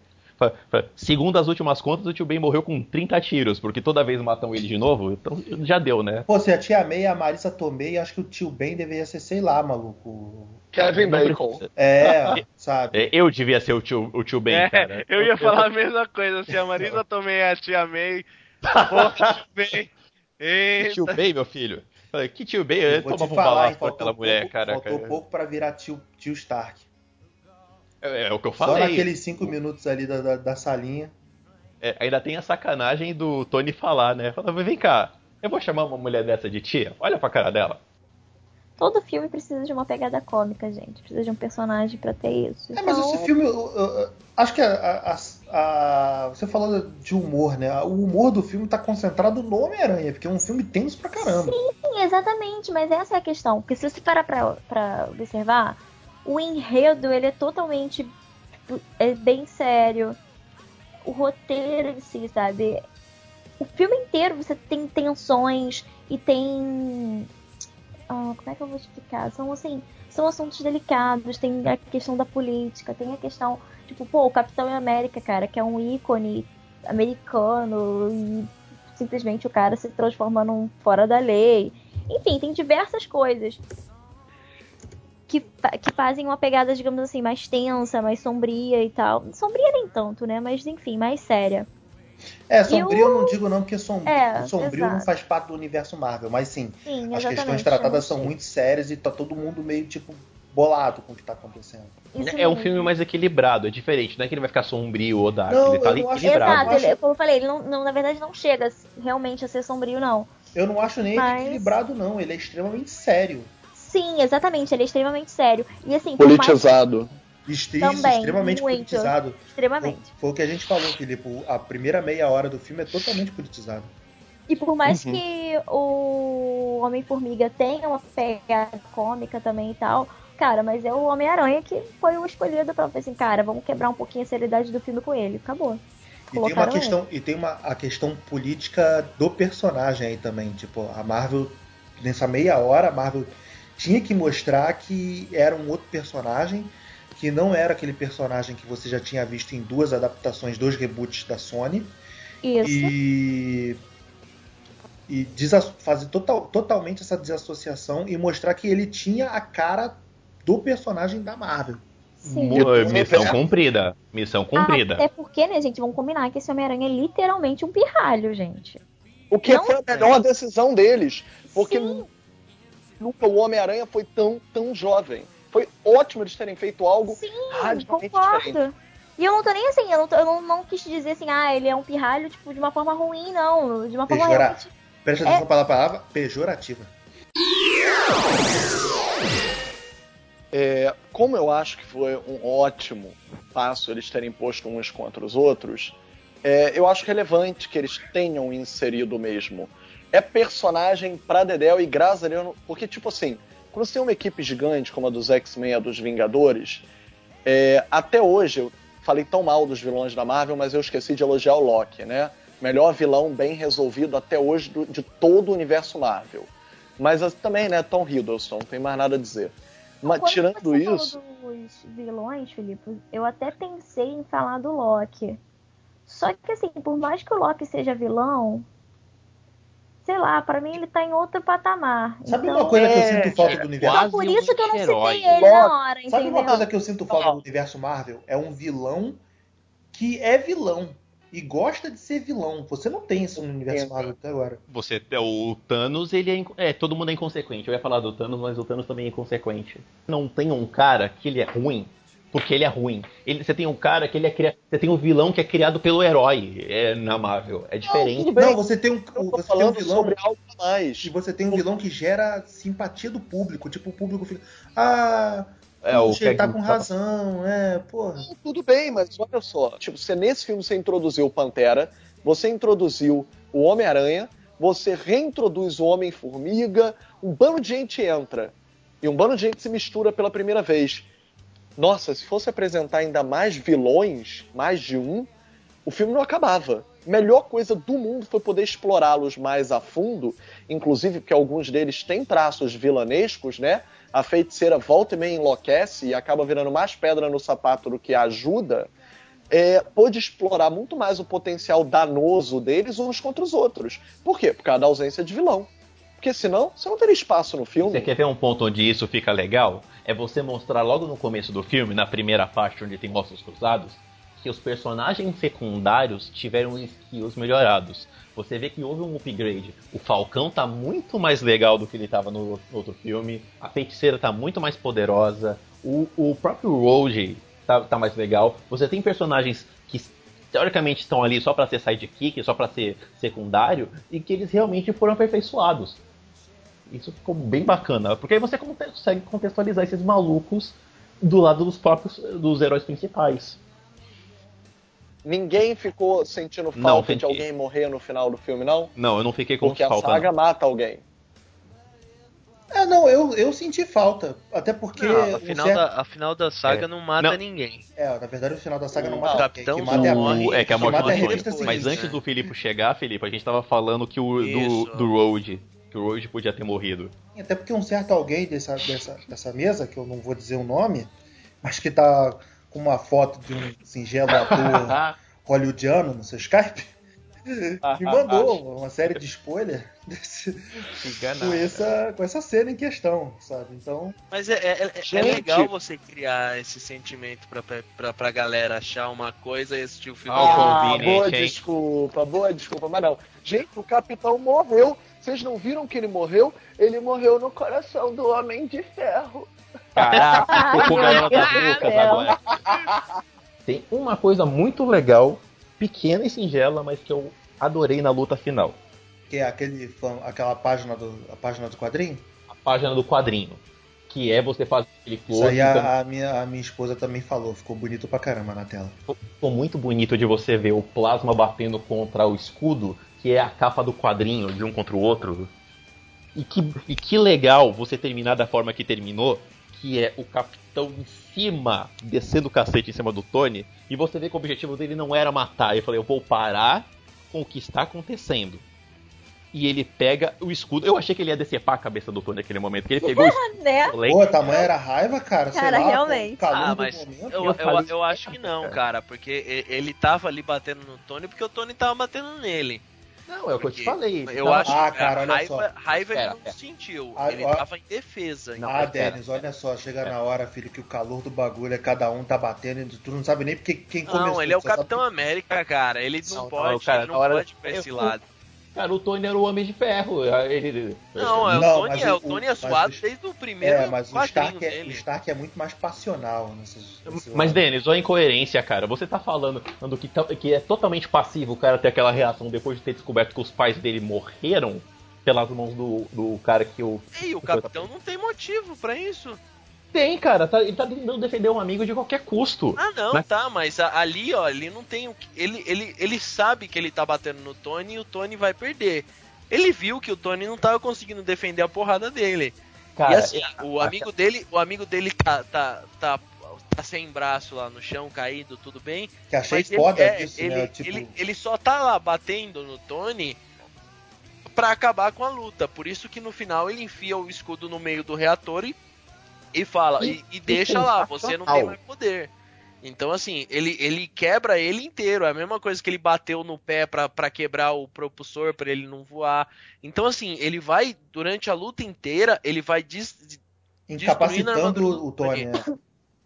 Segundo as últimas contas, o tio Ben morreu com 30 tiros, porque toda vez matam ele de novo, então já deu, né? Pô, se a tia May e a Marissa Tomei, acho que o tio Ben deveria ser, sei lá, maluco. Kevin Bacon. É, sabe? É, Eu devia ser o tio, o tio Ben, É, cara. eu ia falar a mesma coisa. Se a Marisa é a tia May. Porra, tio Ben. Eita. tio Ben, meu filho? Falei, Que tio Ben? Eu tomava um falar, balaço com faltou aquela mulher, pouco, cara. Faltou cara. pouco pra virar tio, tio Stark. É, é o que eu Só falei. naqueles cinco minutos ali da, da, da salinha. É, ainda tem a sacanagem do Tony falar, né? Fala, vem cá, eu vou chamar uma mulher dessa de tia? Olha pra cara dela. Todo filme precisa de uma pegada cômica, gente. Precisa de um personagem pra ter isso. É, mas Então, esse filme, eu- eu- eu- acho que a, a- a- você falou de humor, né? O humor do filme tá concentrado no Homem-Aranha, porque é um filme tenso pra caramba. Sim, exatamente, mas essa é a questão. Porque se você parar pra, pra observar, o enredo, ele é totalmente tipo, é bem sério. O roteiro em si, sabe? O filme inteiro você tem tensões e tem. ah, como é que eu vou explicar? São assim, são assuntos delicados, tem a questão da política, tem a questão, tipo, pô, o Capitão América, cara, que é um ícone americano e simplesmente o cara se transforma num fora da lei. Enfim, tem diversas coisas que, que fazem uma pegada, digamos assim, mais tensa, mais sombria e tal. Sombria nem tanto, né? Mas enfim, mais séria. É, sombrio E o- eu não digo não, porque som... É, sombrio não exato. faz parte do universo Marvel, mas sim, Sim, as questões tratadas eu são muito sérias e tá todo mundo meio, tipo, bolado com o que tá acontecendo. Isso é um mesmo. filme mais equilibrado, é diferente, não é que ele vai ficar sombrio ou dark, Não, ele tá eu não equilibrado. Exato, Eu ele, como eu falei, ele não, não- na verdade não chega realmente a ser sombrio, não. Eu não acho nem Mas- equilibrado, não, ele é extremamente sério. Sim, exatamente, ele é extremamente sério. E assim, mais- Politizado. Extre- Também, extremamente muito. politizado. extremamente. Foi o que a gente falou, Filipe. A primeira meia hora do filme é totalmente politizado. E por mais Uhum. que o Homem-Formiga tenha uma pegada cômica também e tal, cara, mas é o Homem-Aranha que foi o escolhido pra assim, cara, vamos quebrar um pouquinho a seriedade do filme com ele. Acabou. E tem uma questão, e tem uma, a questão política do personagem aí também. Tipo, a Marvel, nessa meia hora, a Marvel tinha que mostrar que era um outro personagem, que não era aquele personagem que você já tinha visto em duas adaptações, dois reboots da Sony. Isso. E. E fazer total, totalmente essa desassociação e mostrar que ele tinha a cara do personagem da Marvel. Sim. Mo- Missão cumprida. Missão cumprida. Até porque, né, gente, vamos combinar que esse Homem-Aranha é literalmente um pirralho, gente. O que Não- foi a melhor decisão deles. Porque nunca o Homem-Aranha foi tão, tão jovem. Foi ótimo eles terem feito algo radicalmente diferente. Concordo. E eu não tô nem assim, eu não, tô- eu não, não quis dizer assim, ah, ele é um pirralho, tipo, de uma forma ruim, não. De uma forma Pejora... realmente. Presta É. atenção pela palavra pejorativa. É, como eu acho que foi um ótimo passo eles terem posto uns contra os outros, é, eu acho relevante que eles tenham inserido mesmo. É personagem pra Dedel e graças a Deus, porque tipo assim, quando você tem uma equipe gigante como a dos X-Men e a dos Vingadores, é, até hoje eu falei tão mal dos vilões da Marvel, mas eu esqueci de elogiar o Loki, né? Melhor vilão bem resolvido até hoje do- de todo o universo Marvel. Mas as- também, né, Tom Hiddleston, não tem mais nada a dizer. Mas Quando tirando você isso, falou dos vilões, Felipe, eu até pensei em falar do Loki. Só que assim, por mais que o Loki seja vilão, sei lá, pra mim ele tá em outro patamar. Sabe Então- uma coisa que eu É, sinto falta do universo? Então por isso que eu não anti-herói. citei ele na hora, Sabe uma coisa que eu sinto falta do universo Marvel? É um vilão que é vilão e gosta de ser vilão. Você não tem isso no universo Marvel até agora. Você, o Thanos, ele é, é. Todo mundo é inconsequente. Eu ia falar do Thanos, mas o Thanos também é inconsequente. Não tem um cara que ele é ruim porque ele é ruim. Ele, você tem um cara que ele é criado. Você tem um vilão que é criado pelo herói é, na Marvel. É diferente. Não, você tem um, você tem um falando vilão sobre algo mais. e você tem um vilão que gera simpatia do público. Tipo, o público fica. Ah, É, o que- tá com razão, é, porra. Tudo bem, mas olha só. Tipo, você nesse filme você introduziu o Pantera, você introduziu o Homem-Aranha, você reintroduz o Homem-Formiga, um bando de gente entra. E um bando de gente se mistura pela primeira vez. Nossa, se fosse apresentar ainda mais vilões, mais de um, o filme não acabava. Melhor coisa do mundo foi poder explorá-los mais a fundo, inclusive porque alguns deles têm traços vilanescos, né? A feiticeira volta e meia enlouquece e acaba virando mais pedra no sapato do que ajuda. É, pôde explorar muito mais o potencial danoso deles uns contra os outros. Por quê? Por causa da ausência de vilão. Porque senão você não teria espaço no filme. Você quer ver um ponto onde isso fica legal? É você mostrar logo no começo do filme, na primeira parte onde tem ossos cruzados, que os personagens secundários tiveram skills melhorados. Você vê que houve um upgrade. O Falcão tá muito mais legal do que ele tava no, outro filme. A feiticeira tá muito mais poderosa. O, o próprio Rogue tá, tá mais legal. Você tem personagens que teoricamente estão ali só para ser sidekick, só para ser secundário, e que eles realmente foram aperfeiçoados. Isso ficou bem bacana, porque aí você consegue contextualizar esses malucos do lado dos próprios dos heróis principais. Ninguém ficou sentindo falta Não, fiquei- de alguém morrer no final do filme, não? Não, eu não fiquei com Porque a falta. saga não. mata alguém. É, não, eu, eu senti falta. Até porque. Não, a final, certo- da, a final da saga É. não mata Não. ninguém. É, na verdade o final da saga não O mata Capitão quem, quem mata é a morre. morte. O- é que a morte mata do é a Mas antes do Filipe chegar, Felipe, a gente tava falando que o Isso. do, do Road, que o Road podia ter morrido. Até porque um certo alguém dessa, dessa, dessa mesa, que eu não vou dizer o nome, mas que tá com uma foto de um singelo ator hollywoodiano no seu Skype, me mandou uma série de spoiler desse, com, essa, com essa cena em questão, sabe? Então, Mas é, é- é- é legal você criar esse sentimento pra, pra, pra galera achar uma coisa e assistir o filme. Ah, boa hein? desculpa, boa desculpa, mas não. Gente, o capitão morreu. Vocês não viram que ele morreu? Ele morreu no coração do Homem de Ferro. Caraca, ficou com agora. Tem uma coisa muito legal, pequena e singela, mas que eu adorei na luta final. que é aquele aquela página do, a página do quadrinho. A página do quadrinho. Que é você fazer aquele Isso close. aí então- a, a minha, a minha esposa também falou, ficou bonito pra caramba na tela. Ficou muito bonito de você ver o plasma batendo contra o escudo, que é a capa do quadrinho de um contra o outro. E que, e que legal você terminar da forma que terminou, que é o capitão em cima, descendo o cacete em cima do Tony, e você vê que o objetivo dele não era matar. Eu falei, eu vou parar com o que está acontecendo. E ele pega o escudo. Eu achei que ele ia decepar a cabeça do Tony naquele momento, que ele pegou o né? Pô, tamanho era raiva, cara. sei Cara, lá, realmente. Ah, do mas momento. eu, Eu eu, falei- eu acho que não, cara, porque ele tava ali batendo no Tony porque o Tony tava batendo nele. Não, é o que eu te falei. Eu Tava- acho Ah, que cara, olha raiva, só. raiva ele não pera. sentiu. Ah, ele ó. tava em defesa. Não, Ah. Denis, olha só, chega na hora, filho, que o calor do bagulho é cada um tá batendo, e tu não sabe nem porque quem começou. Não, ele é o sabe Capitão América, cara. Ele não, Não, pode, não, cara, ele não hora- pode pra esse eu- lado. Cara, o Tony era o Homem de Ferro. Ele... Não, é, o Não, Tony é, o- o Tony é suado mas o- desde o primeiro É, mas o Stark é, o. Stark é muito mais passional nessas. nesse Mas. Denis, olha a incoerência, cara. Você tá falando que, que é totalmente passivo o cara ter aquela reação depois de ter descoberto que os pais dele morreram pelas mãos do, do cara que o. Ei, o Capitão não tem motivo pra isso. Tem, cara. Tá, ele tá tentando defender um amigo de qualquer custo. Ah, não, Mas- tá, mas ali, ó, ele não tem o que. Ele, ele, ele sabe que ele tá batendo no Tony e o Tony vai perder. Ele viu que o Tony não tava conseguindo defender a porrada dele. Cara, e assim, é- o amigo dele, o amigo dele tá, tá, tá, tá sem braço lá no chão, caído, tudo bem. Que achei Mas ele, foda é, disso, ele, né? Tipo, ele, ele só tá lá batendo no Tony pra acabar com a luta. Por isso que no final ele enfia o escudo no meio do reator e, e fala, e, e deixa lá, você não tem mais poder. Então, assim, ele, ele quebra ele inteiro. É a mesma coisa que ele bateu no pé pra, pra quebrar o propulsor pra ele não voar. Então, assim, ele vai, durante a luta inteira, ele vai des, incapacitando do o Tony. né?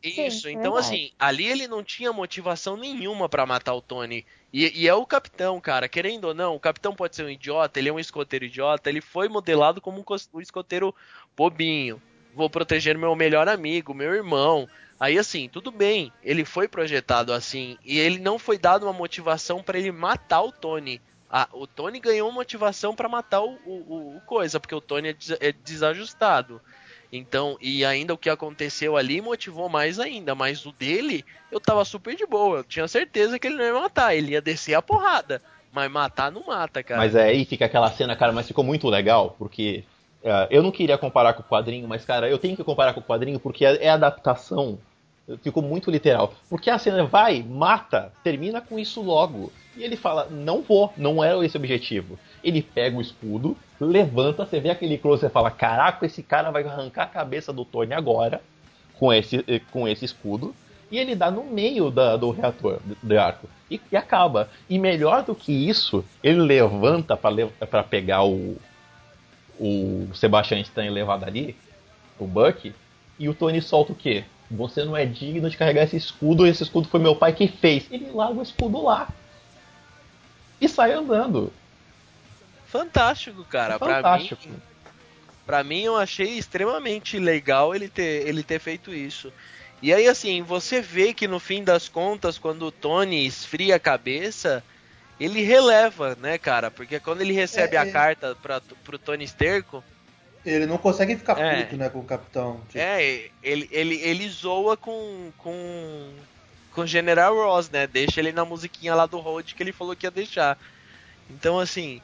isso, Sim, então verdade. assim, ali ele não tinha motivação nenhuma pra matar o Tony. E, e é o capitão, cara, querendo ou não, o capitão pode ser um idiota, ele é um escoteiro idiota, ele foi modelado como um escoteiro bobinho. Vou proteger meu melhor amigo, meu irmão. Aí assim, tudo bem, ele foi projetado assim, e ele não foi dado uma motivação pra ele matar o Tony. Ah, o Tony ganhou motivação pra matar o, o- o coisa, porque o Tony é des- é desajustado. Então, e ainda o que aconteceu ali motivou mais ainda, mas o dele, eu tava super de boa, eu tinha certeza que ele não ia matar, ele ia descer a porrada, mas matar não mata, cara. Mas é aí fica aquela cena, cara, mas ficou muito legal, porque eu não queria comparar com o quadrinho, mas, cara, eu tenho que comparar com o quadrinho porque é, é adaptação ficou muito literal. Porque a cena vai, mata, termina com isso logo. E ele fala, não vou, não era esse o objetivo. Ele pega o escudo, levanta, você vê aquele close e fala, caraca, esse cara vai arrancar a cabeça do Tony agora, com esse, eh, com esse escudo. E ele dá no meio da, do reator, do arco. E, e acaba. E melhor do que isso, ele levanta para pegar o, o Sebastian Stan levado ali, o Buck, e o Tony solta o quê? Você não é digno de carregar esse escudo, esse escudo foi meu pai que fez. Ele larga o escudo lá. E sai andando. Fantástico, cara. Fantástico. Pra mim, pra mim, eu achei extremamente legal ele ter, ele ter feito isso. E aí, assim, você vê que no fim das contas, quando o Tony esfria a cabeça, ele releva, né, cara? Porque quando ele recebe É, a é. carta pra, pro Tony Sterco, Ele não consegue ficar É. puto, né, com o capitão. Tipo, é, ele, ele, ele zoa com, com, com o General Ross, né? Deixa ele na musiquinha lá do Road que ele falou que ia deixar. Então, assim.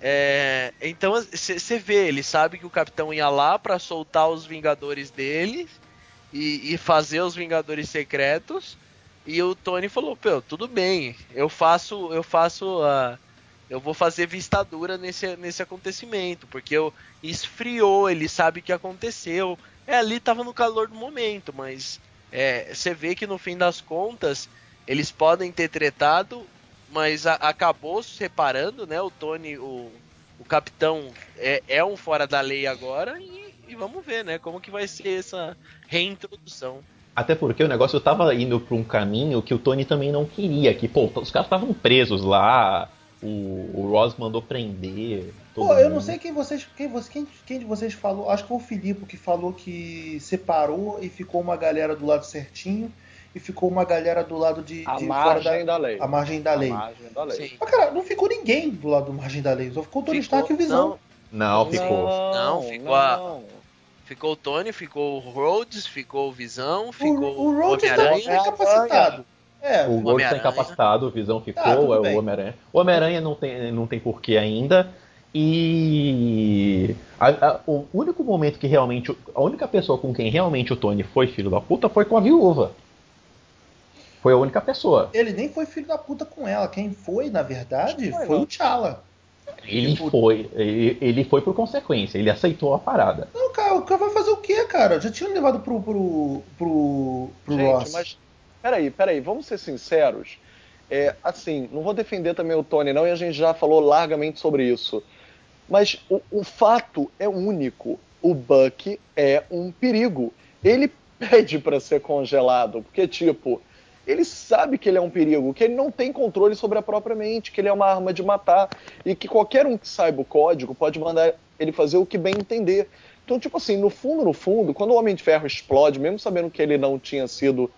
É, então você vê, ele sabe que o capitão ia lá pra soltar os Vingadores dele e, e fazer os Vingadores secretos. E o Tony falou, pô, tudo bem, eu faço, eu faço a. Eu vou fazer vista dura nesse, nesse acontecimento, porque eu esfriou, ele sabe o que aconteceu. É, ali tava no calor do momento, mas é, você vê que no fim das contas eles podem ter tretado, mas a- acabou se separando, né? O Tony, o, o capitão é, é um fora da lei agora e, e vamos ver, né? Como que vai ser essa reintrodução. Até porque o negócio tava indo pra um caminho que o Tony também não queria. Que, pô, os caras estavam presos lá, o, o Ross mandou prender. Pô, eu não sei quem vocês. Quem, quem, quem de vocês falou. Acho que foi o Filipe que falou que separou e ficou uma galera do lado certinho e ficou uma galera do lado de. A de margem da lei. A margem da lei. A margem da lei. Sim. Mas, cara, não ficou ninguém do lado do margem da lei. Só ficou o Tony Ficou- Stark e o Visão. Não, ficou. Não, ficou a- Ficou o Tony, ficou o Rhodes, ficou o Visão, ficou O, o Rhodes tá Homem-Aranha. incapacitado. É, O Gordon tá incapacitado, o Visão ficou, Ah, é o Homem-Aranha. O Homem-Aranha não tem, não tem porquê ainda. E a- a- o único momento que realmente. A única pessoa com quem realmente o Tony foi filho da puta foi com a viúva. Foi a única pessoa. ele nem foi filho da puta com ela. Quem foi, na verdade, Foi, foi o T'Challa. Ele Tipo- foi. Ele, ele foi por consequência, ele aceitou a parada. Não, cara, o cara vai fazer o quê, cara? Já tinham levado pro, pro, pro, pro Gente, Ross. mas peraí, peraí, vamos ser sinceros. É, assim, não vou defender também o Tony, não, e a gente já falou largamente sobre isso. Mas o, o fato é único. O Buck é um perigo. Ele pede pra ser congelado, porque, tipo, ele sabe que ele é um perigo, que ele não tem controle sobre a própria mente, que ele é uma arma de matar, e que qualquer um que saiba o código pode mandar ele fazer o que bem entender. Então, tipo assim, no fundo, no fundo, quando o Homem de Ferro explode, mesmo sabendo que ele não tinha sido,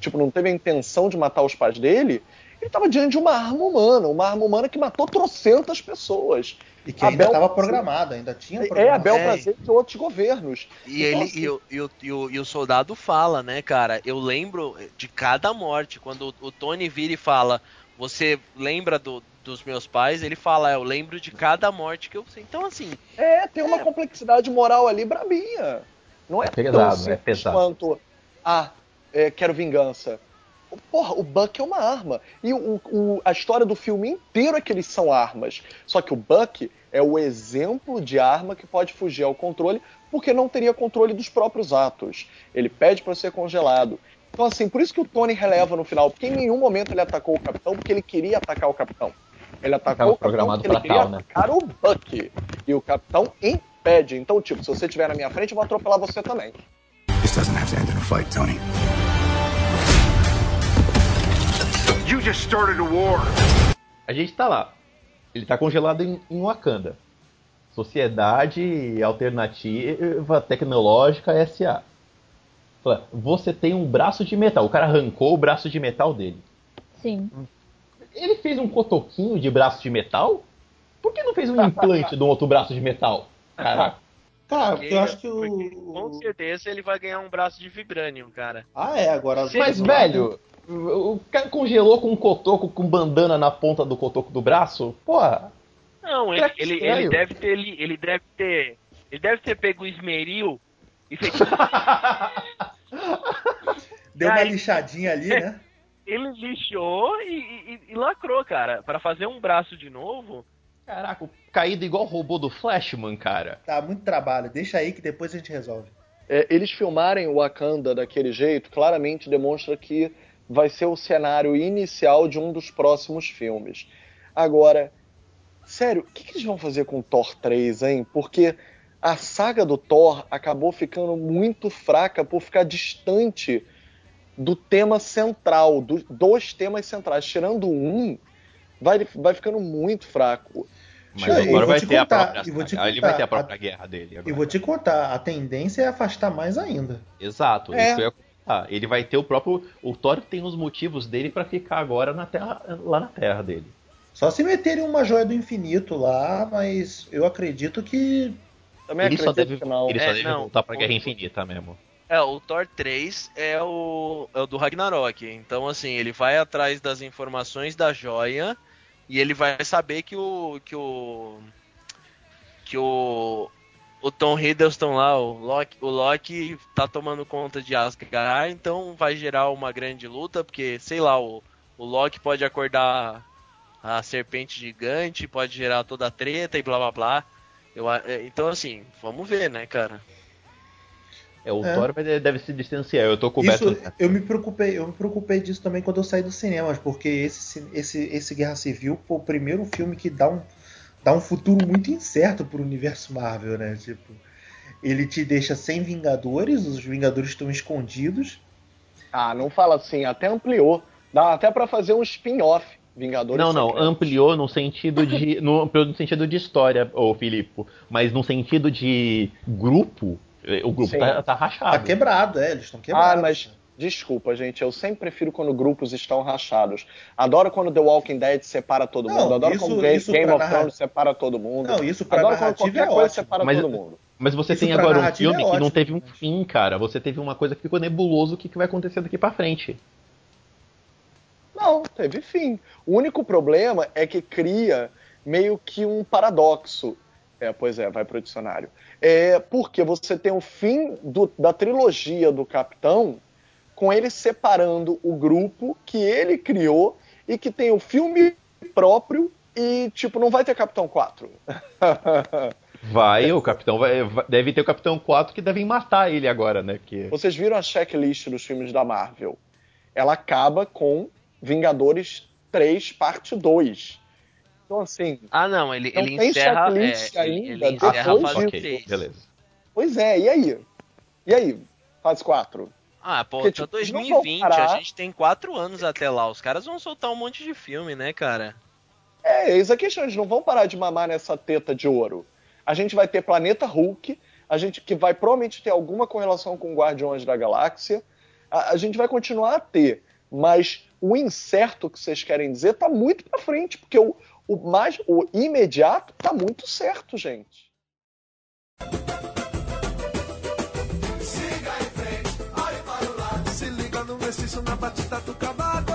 tipo, não teve a intenção de matar os pais dele, ele estava diante de uma arma humana, uma arma humana que matou trocentas pessoas. E que ainda Abel- estava programado, ainda tinha É programado. a bel É. prazer de outros governos. E Então, ele assim, e, o, e, o, e, o, e o soldado fala, né, cara? Eu lembro de cada morte. Quando o, o Tony vira e fala, você lembra do, dos meus pais? Ele fala, "É, eu lembro de cada morte que eu sei. Então, assim, É, tem uma complexidade moral ali brabinha. Não é, É pesado, tão é simples pesado. quanto, ah, é, quero vingança. Porra, o Buck é uma arma. E o, o- a história do filme inteiro é que eles são armas. Só que o Buck é o exemplo de arma que pode fugir ao controle porque não teria controle dos próprios atos. Ele pede para ser congelado. Então, assim, por isso que o Tony releva no final, porque em nenhum momento ele atacou o capitão porque ele queria atacar o capitão. Ele atacou o capitão porque ele queria tal, né? atacar o Buck. E o capitão impede. Então, tipo, se você estiver na minha frente, eu vou atropelar você também. This doesn't have to end in a fight, Tony. You just started a war. A gente tá lá. Ele tá congelado em, em Wakanda. Sociedade Alternativa Tecnológica SA. Fala, Você tem um braço de metal. O cara arrancou o braço de metal dele. Sim. Ele fez um cotoquinho de braço de metal? Por que não fez um implante de um outro braço de metal? Caraca. Cara, porque- eu acho que porque com o. certeza ele vai ganhar um braço de vibranium, cara. Ah, é, agora. Mas, velho, o cara congelou com um cotoco com bandana na ponta do cotoco do braço? Porra. Não, ele, ele, ele deve ter ele, ele deve ter ele deve ter pego o esmeril e feito Deu uma lixadinha ali, né? Ele lixou e, e- e lacrou, cara. Pra fazer um braço de novo. Caraca, caído igual o robô do Flashman, cara. Tá, muito trabalho. Deixa aí que depois a gente resolve. É, eles filmarem o Wakanda daquele jeito claramente demonstra que vai ser o cenário inicial de um dos próximos filmes. Agora, sério, o que, que eles vão fazer com o Thor 3, hein? Porque a saga do Thor acabou ficando muito fraca por ficar distante do tema central, do- dos temas centrais. Tirando um, vai, vai ficando muito fraco. Mas e agora vai te ter contar, a própria. Ele contar, vai ter a a- própria guerra dele. E Agora. vou te contar, a tendência é afastar mais ainda. Exato, É. isso eu ia comentar. Ele vai ter o próprio. O Thor tem os motivos dele pra ficar agora na terra, lá na terra dele. Só se meterem uma joia do infinito lá, mas eu acredito que. Também Ele só acredito deve, que não. ele só É, deve não, voltar pra o- Guerra Infinita mesmo. É, o Thor 3 é o, é o do Ragnarok. Então, assim, ele vai atrás das informações da joia e ele vai saber que o. que o. que o. O Tom Hiddleston lá, o Loki, o Loki tá tomando conta de Asgard, então vai gerar uma grande luta, porque, sei lá, o, o Loki pode acordar a serpente gigante, pode gerar toda a treta e blá blá blá. Eu, é, então, assim, vamos ver, né, cara? É, o É. Thor deve se distanciar. Eu tô coberto. Isso, eu me preocupei, eu me preocupei disso também quando eu saí dos cinemas, porque esse, esse, esse Guerra Civil foi o primeiro filme que dá um, dá um futuro muito incerto pro universo Marvel, né? Tipo, ele te deixa sem Vingadores, os Vingadores estão escondidos. Ah, não fala assim, até ampliou. Dá até pra fazer um spin-off, Vingadores Não, não, Secretos. ampliou no sentido de. No, ampliou no sentido de história, ô Filipe. Mas no sentido de grupo, eh, o grupo tá, tá rachado. Tá quebrado, é, eles estão quebrados. Ah, mas desculpa, gente, eu sempre prefiro quando grupos estão rachados. Adoro quando The Walking Dead separa todo Não, mundo. Adoro isso- quando Game, Game of narra- Thrones separa todo mundo. Não, isso pra Adoro quando qualquer é coisa ótimo. separa Mas- todo mundo. Mas você Isso tem agora um narrativa filme é que não ótimo, teve um fim, cara. Você teve uma coisa que ficou nebuloso o que, que vai acontecer daqui pra frente. Não, teve fim. O único problema é que cria meio que um paradoxo. É, pois é, vai pro dicionário. É porque você tem o fim do- da trilogia do Capitão com ele separando o grupo que ele criou e que tem o filme próprio e, tipo, não vai ter Capitão 4. Vai, o Capitão vai, Deve ter o Capitão 4 que devem matar ele agora, né? Porque... Vocês viram a checklist dos filmes da Marvel? Ela acaba com Vingadores 3, parte 2. Então, assim, Ah, não, ele, Não ele tem encerra. checklist é, ele, ainda, ele encerra a depois fase disso. 3. beleza. Pois é, e aí? E aí? Fase 4? Ah, pô, Porque, tá tipo, eles não vão 2020, parar. a gente tem 4 anos até lá. Os caras vão soltar um monte de filme, né, cara? É, eis a questão, eles não vão parar de mamar nessa teta de ouro. A gente vai ter Planeta Hulk, a gente que vai provavelmente ter alguma correlação com Guardiões da Galáxia. A, a gente vai continuar a ter, mas o incerto que vocês querem dizer tá muito pra frente, porque o, o mais o imediato tá muito certo, gente. Na batida do cavaco.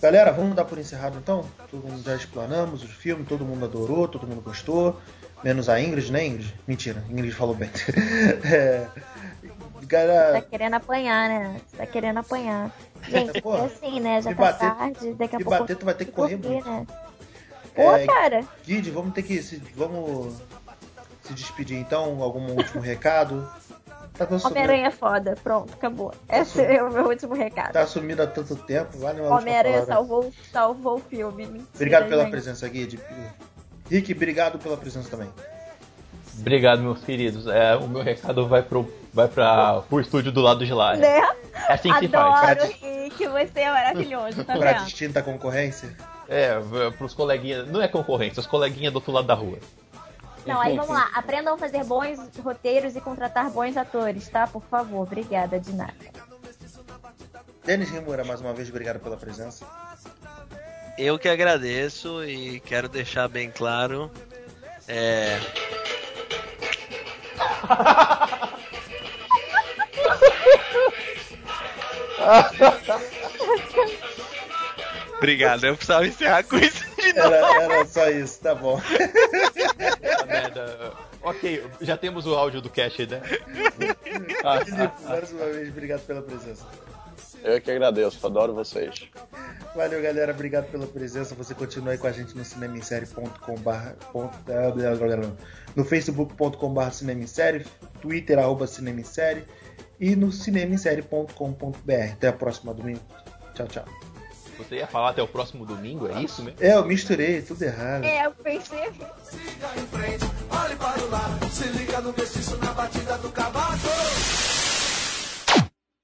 Galera, vamos dar por encerrado então? Todo mundo já explanamos o filme, todo mundo adorou, todo mundo gostou. Menos a Ingrid, né, Ingrid? Mentira, Ingrid falou bem. é, Tá galera, querendo apanhar, né? Você tá querendo apanhar. Gente, Porra, é assim, né? Já tá bater- tarde, daqui a se pouco. bater, tu vai ter que correr muito. né? Pô, É, cara. Guide, vamos ter que se, vamos se despedir então. Algum último recado? Tá, sumido, Homem-Aranha é foda. Pronto, acabou. Esse é o meu último recado. tá sumido há tanto tempo. Vale uma Homem-Aranha salvou, salvou o filme. Mentira, Obrigado pela gente. presença, Guide. Rick, obrigado pela presença também. Obrigado, meus queridos. É, o meu recado vai pro, vai pra, pro estúdio do lado de lá. Né? É assim que se faz. Adoro, Rick. Você é maravilhoso, tá Pra distinta concorrência. É, pros coleguinhas. Não é concorrência, os coleguinhas do outro lado da rua. Não, aí vamos lá. Aprendam a fazer bons roteiros e contratar bons atores, tá? Por favor. Obrigada, de nada. Denis Rimura, mais uma vez, obrigado pela presença. Eu que agradeço e quero deixar bem claro. É. Obrigado, eu precisava encerrar com isso de novo. Era, era só isso, tá bom. Merda. Ok, já temos o áudio do cast, né? Filipe, mais uma vez, obrigado pela presença. Eu que agradeço, adoro vocês. Valeu, galera. Obrigado pela presença. Você continua aí com a gente no cinemissérie.com.br no facebook.com.br cinemissérie, twitter arroba cinemissérie e no cinemissérie.com.br. Até a próxima domingo. Tchau, tchau. Você ia falar até o próximo domingo, é isso mesmo? É, eu misturei, tudo errado. É, eu percebi. Siga em frente, olhe para o lado, se liga no mestiço na batida do cavaco.